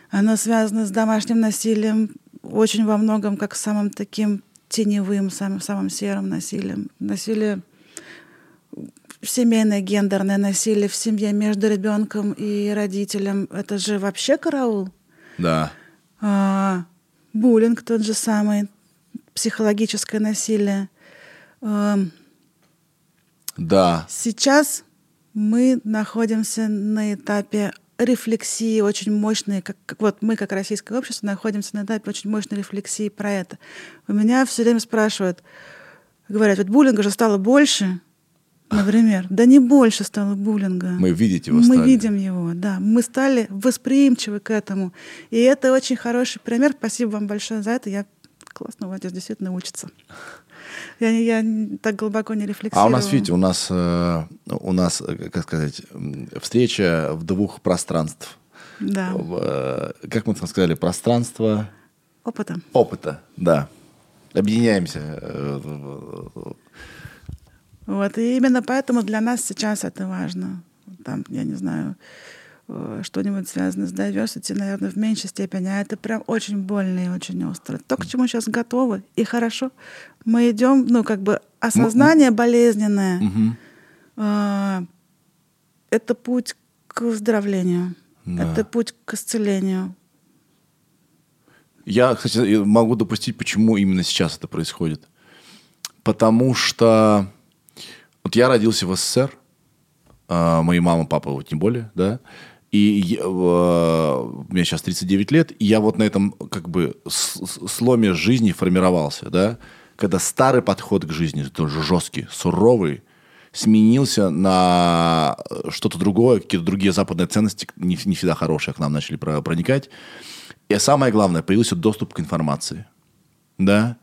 Оно связано с домашним насилием очень во многом как самым таким теневым, самым, самым серым насилием. Насилие семейное гендерное насилие в семье между ребенком и родителем. Это же вообще караул. Да. А, буллинг тот же самый, психологическое насилие. А, Да. Сейчас мы находимся на этапе рефлексии очень мощной, как, как вот мы, как российское общество, находимся на этапе очень мощной рефлексии про это. У меня все время спрашивают, говорят, вот буллинга же стало больше, например. Да не больше стало буллинга. Мы видеть его Мы стали. видим его, да. Мы стали восприимчивы к этому. И это очень хороший пример. Спасибо вам большое за это. Я классно, Вадя действительно учится. Я, я так глубоко не А рефлексировала. у нас, видите, у нас, э, у нас, э, как сказать, встреча в двух пространств. Да, э, как мы там сказали, пространство опыта. опыта, да. Объединяемся. Вот, и именно поэтому для нас сейчас это важно. Там, я не знаю, что-нибудь связано с diversity, наверное, в меньшей степени, а это прям очень больно и очень остро. То, к чему сейчас готовы, и хорошо. Мы идем, ну, как бы осознание болезненное, э, это путь к выздоровлению, Да. это путь к исцелению. Я, кстати, могу допустить, почему именно сейчас это происходит. Потому что вот я родился в СССР, а, мои мама, папа вот тем более, да, и э, мне сейчас 39 лет, и я вот на этом как бы сломе жизни формировался, да, когда старый подход к жизни, тоже жесткий, суровый, сменился на э, что-то другое, какие-то другие западные ценности, не, не всегда хорошие, к нам начали про- проникать. И самое главное, появился доступ к информации. Да?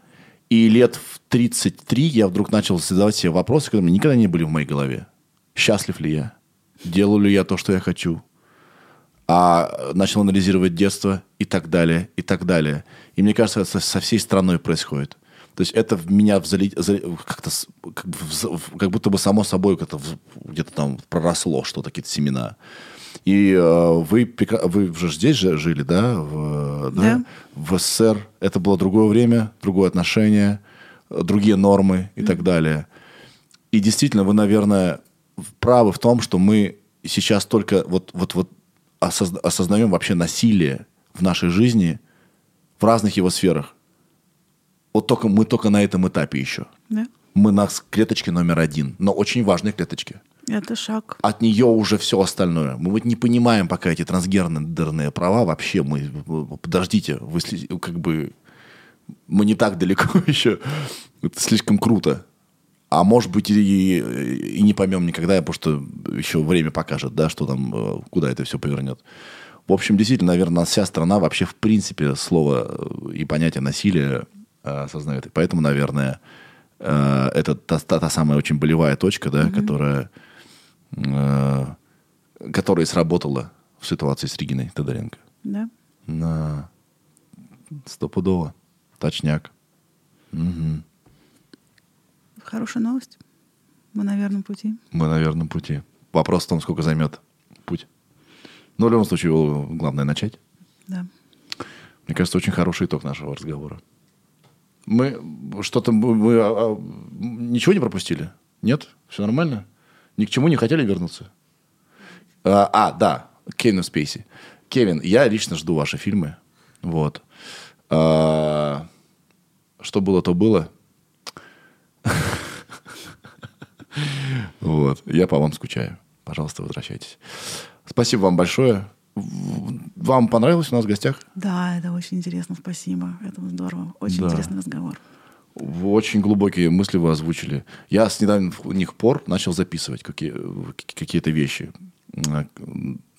И лет в 33 я вдруг начал задавать себе вопросы, которые никогда не были в моей голове. Счастлив ли я? Делаю ли я то, что я хочу? А начал анализировать детство и так далее, и так далее. И мне кажется, это со всей страной происходит. То есть это в меня взали- за- как-то как, как будто бы само собой как-то где-то там проросло что-то, какие-то семена. И э, вы, вы же здесь же жили, да? В, Да. в СССР. Это было другое время, другое отношение, другие нормы и так далее. И действительно, вы, наверное, правы в том, что мы сейчас только вот, вот, вот осозна- осознаем вообще насилие в нашей жизни в разных его сферах. Вот только мы только на этом этапе еще. Да? Мы на клеточке номер один, но очень важной клеточке. Это шаг. От нее уже все остальное. Мы вот не понимаем пока эти трансгендерные права вообще. Мы подождите, вы как бы мы не так далеко еще. Это слишком круто. А может быть и, и не поймем никогда, потому что еще время покажет, да, что там, э, куда это все повернет. В общем, действительно, наверное, вся страна вообще в принципе слово э, и понятие насилия э, осознает. И поэтому, наверное, это та, та- та самая очень болевая точка, да, которая э, которая сработала в ситуации с Региной Тодоренко. Да? На стопудово. Точняк. Хорошая новость. Мы на верном пути. Мы на верном пути. Вопрос в том, сколько займет путь. Но в любом случае, главное начать. Да. Мне кажется, очень хороший итог нашего разговора. Мы что-то... Мы, а, а, ничего не пропустили? Нет? Все нормально? Ни к чему не хотели вернуться? А, а да, Кевин Спейси. Кевин, я лично жду ваши фильмы. Вот. А, что было, то было. Вот. Я по вам скучаю. Пожалуйста, возвращайтесь. Спасибо вам большое. Вам понравилось у нас в гостях? Да, это очень интересно, спасибо. Это здорово. Очень Да. интересный разговор. Очень глубокие мысли вы озвучили. Я с недавних пор начал записывать какие, какие-то вещи.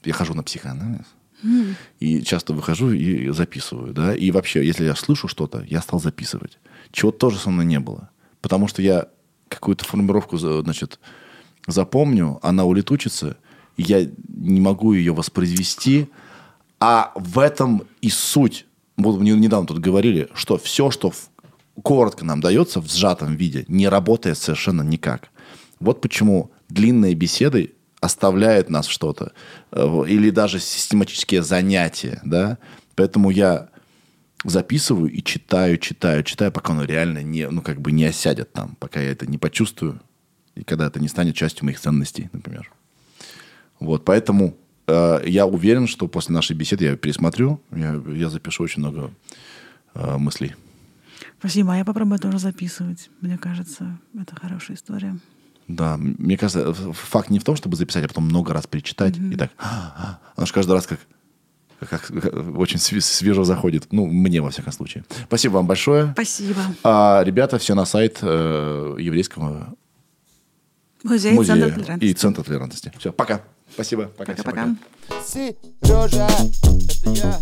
Я хожу на психоанализ. И часто выхожу и записываю. Да? И вообще, если я слышу что-то, я стал записывать. Чего тоже со мной не было. Потому что я какую-то формулировку значит, запомню, она улетучится, я не могу ее воспроизвести. А в этом и суть. Вот мне недавно тут говорили, что все, что коротко нам дается в сжатом виде, не работает совершенно никак. Вот почему длинные беседы оставляют нас что-то. Э, Или даже систематические занятия. Да? Поэтому я записываю и читаю, читаю, читаю, пока оно реально не, ну, как бы не осядет там, пока я это не почувствую, и когда это не станет частью моих ценностей, например. Вот, поэтому э, я уверен, что после нашей беседы я пересмотрю, я, я запишу очень много э, мыслей. Спасибо. А я попробую тоже записывать. Мне кажется, это хорошая история. Да, мне кажется, факт не в том, чтобы записать, а потом много раз перечитать. И так, «А, а». оно же каждый раз как, как, как очень свежо заходит. Ну, мне, во всяком случае. Спасибо вам большое. Спасибо. А, ребята, все на сайт э, еврейского Музей, музея Центр и. Центра толерантности. Все, пока. Спасибо. Пока. всем Пока-пока. Сережа, это я.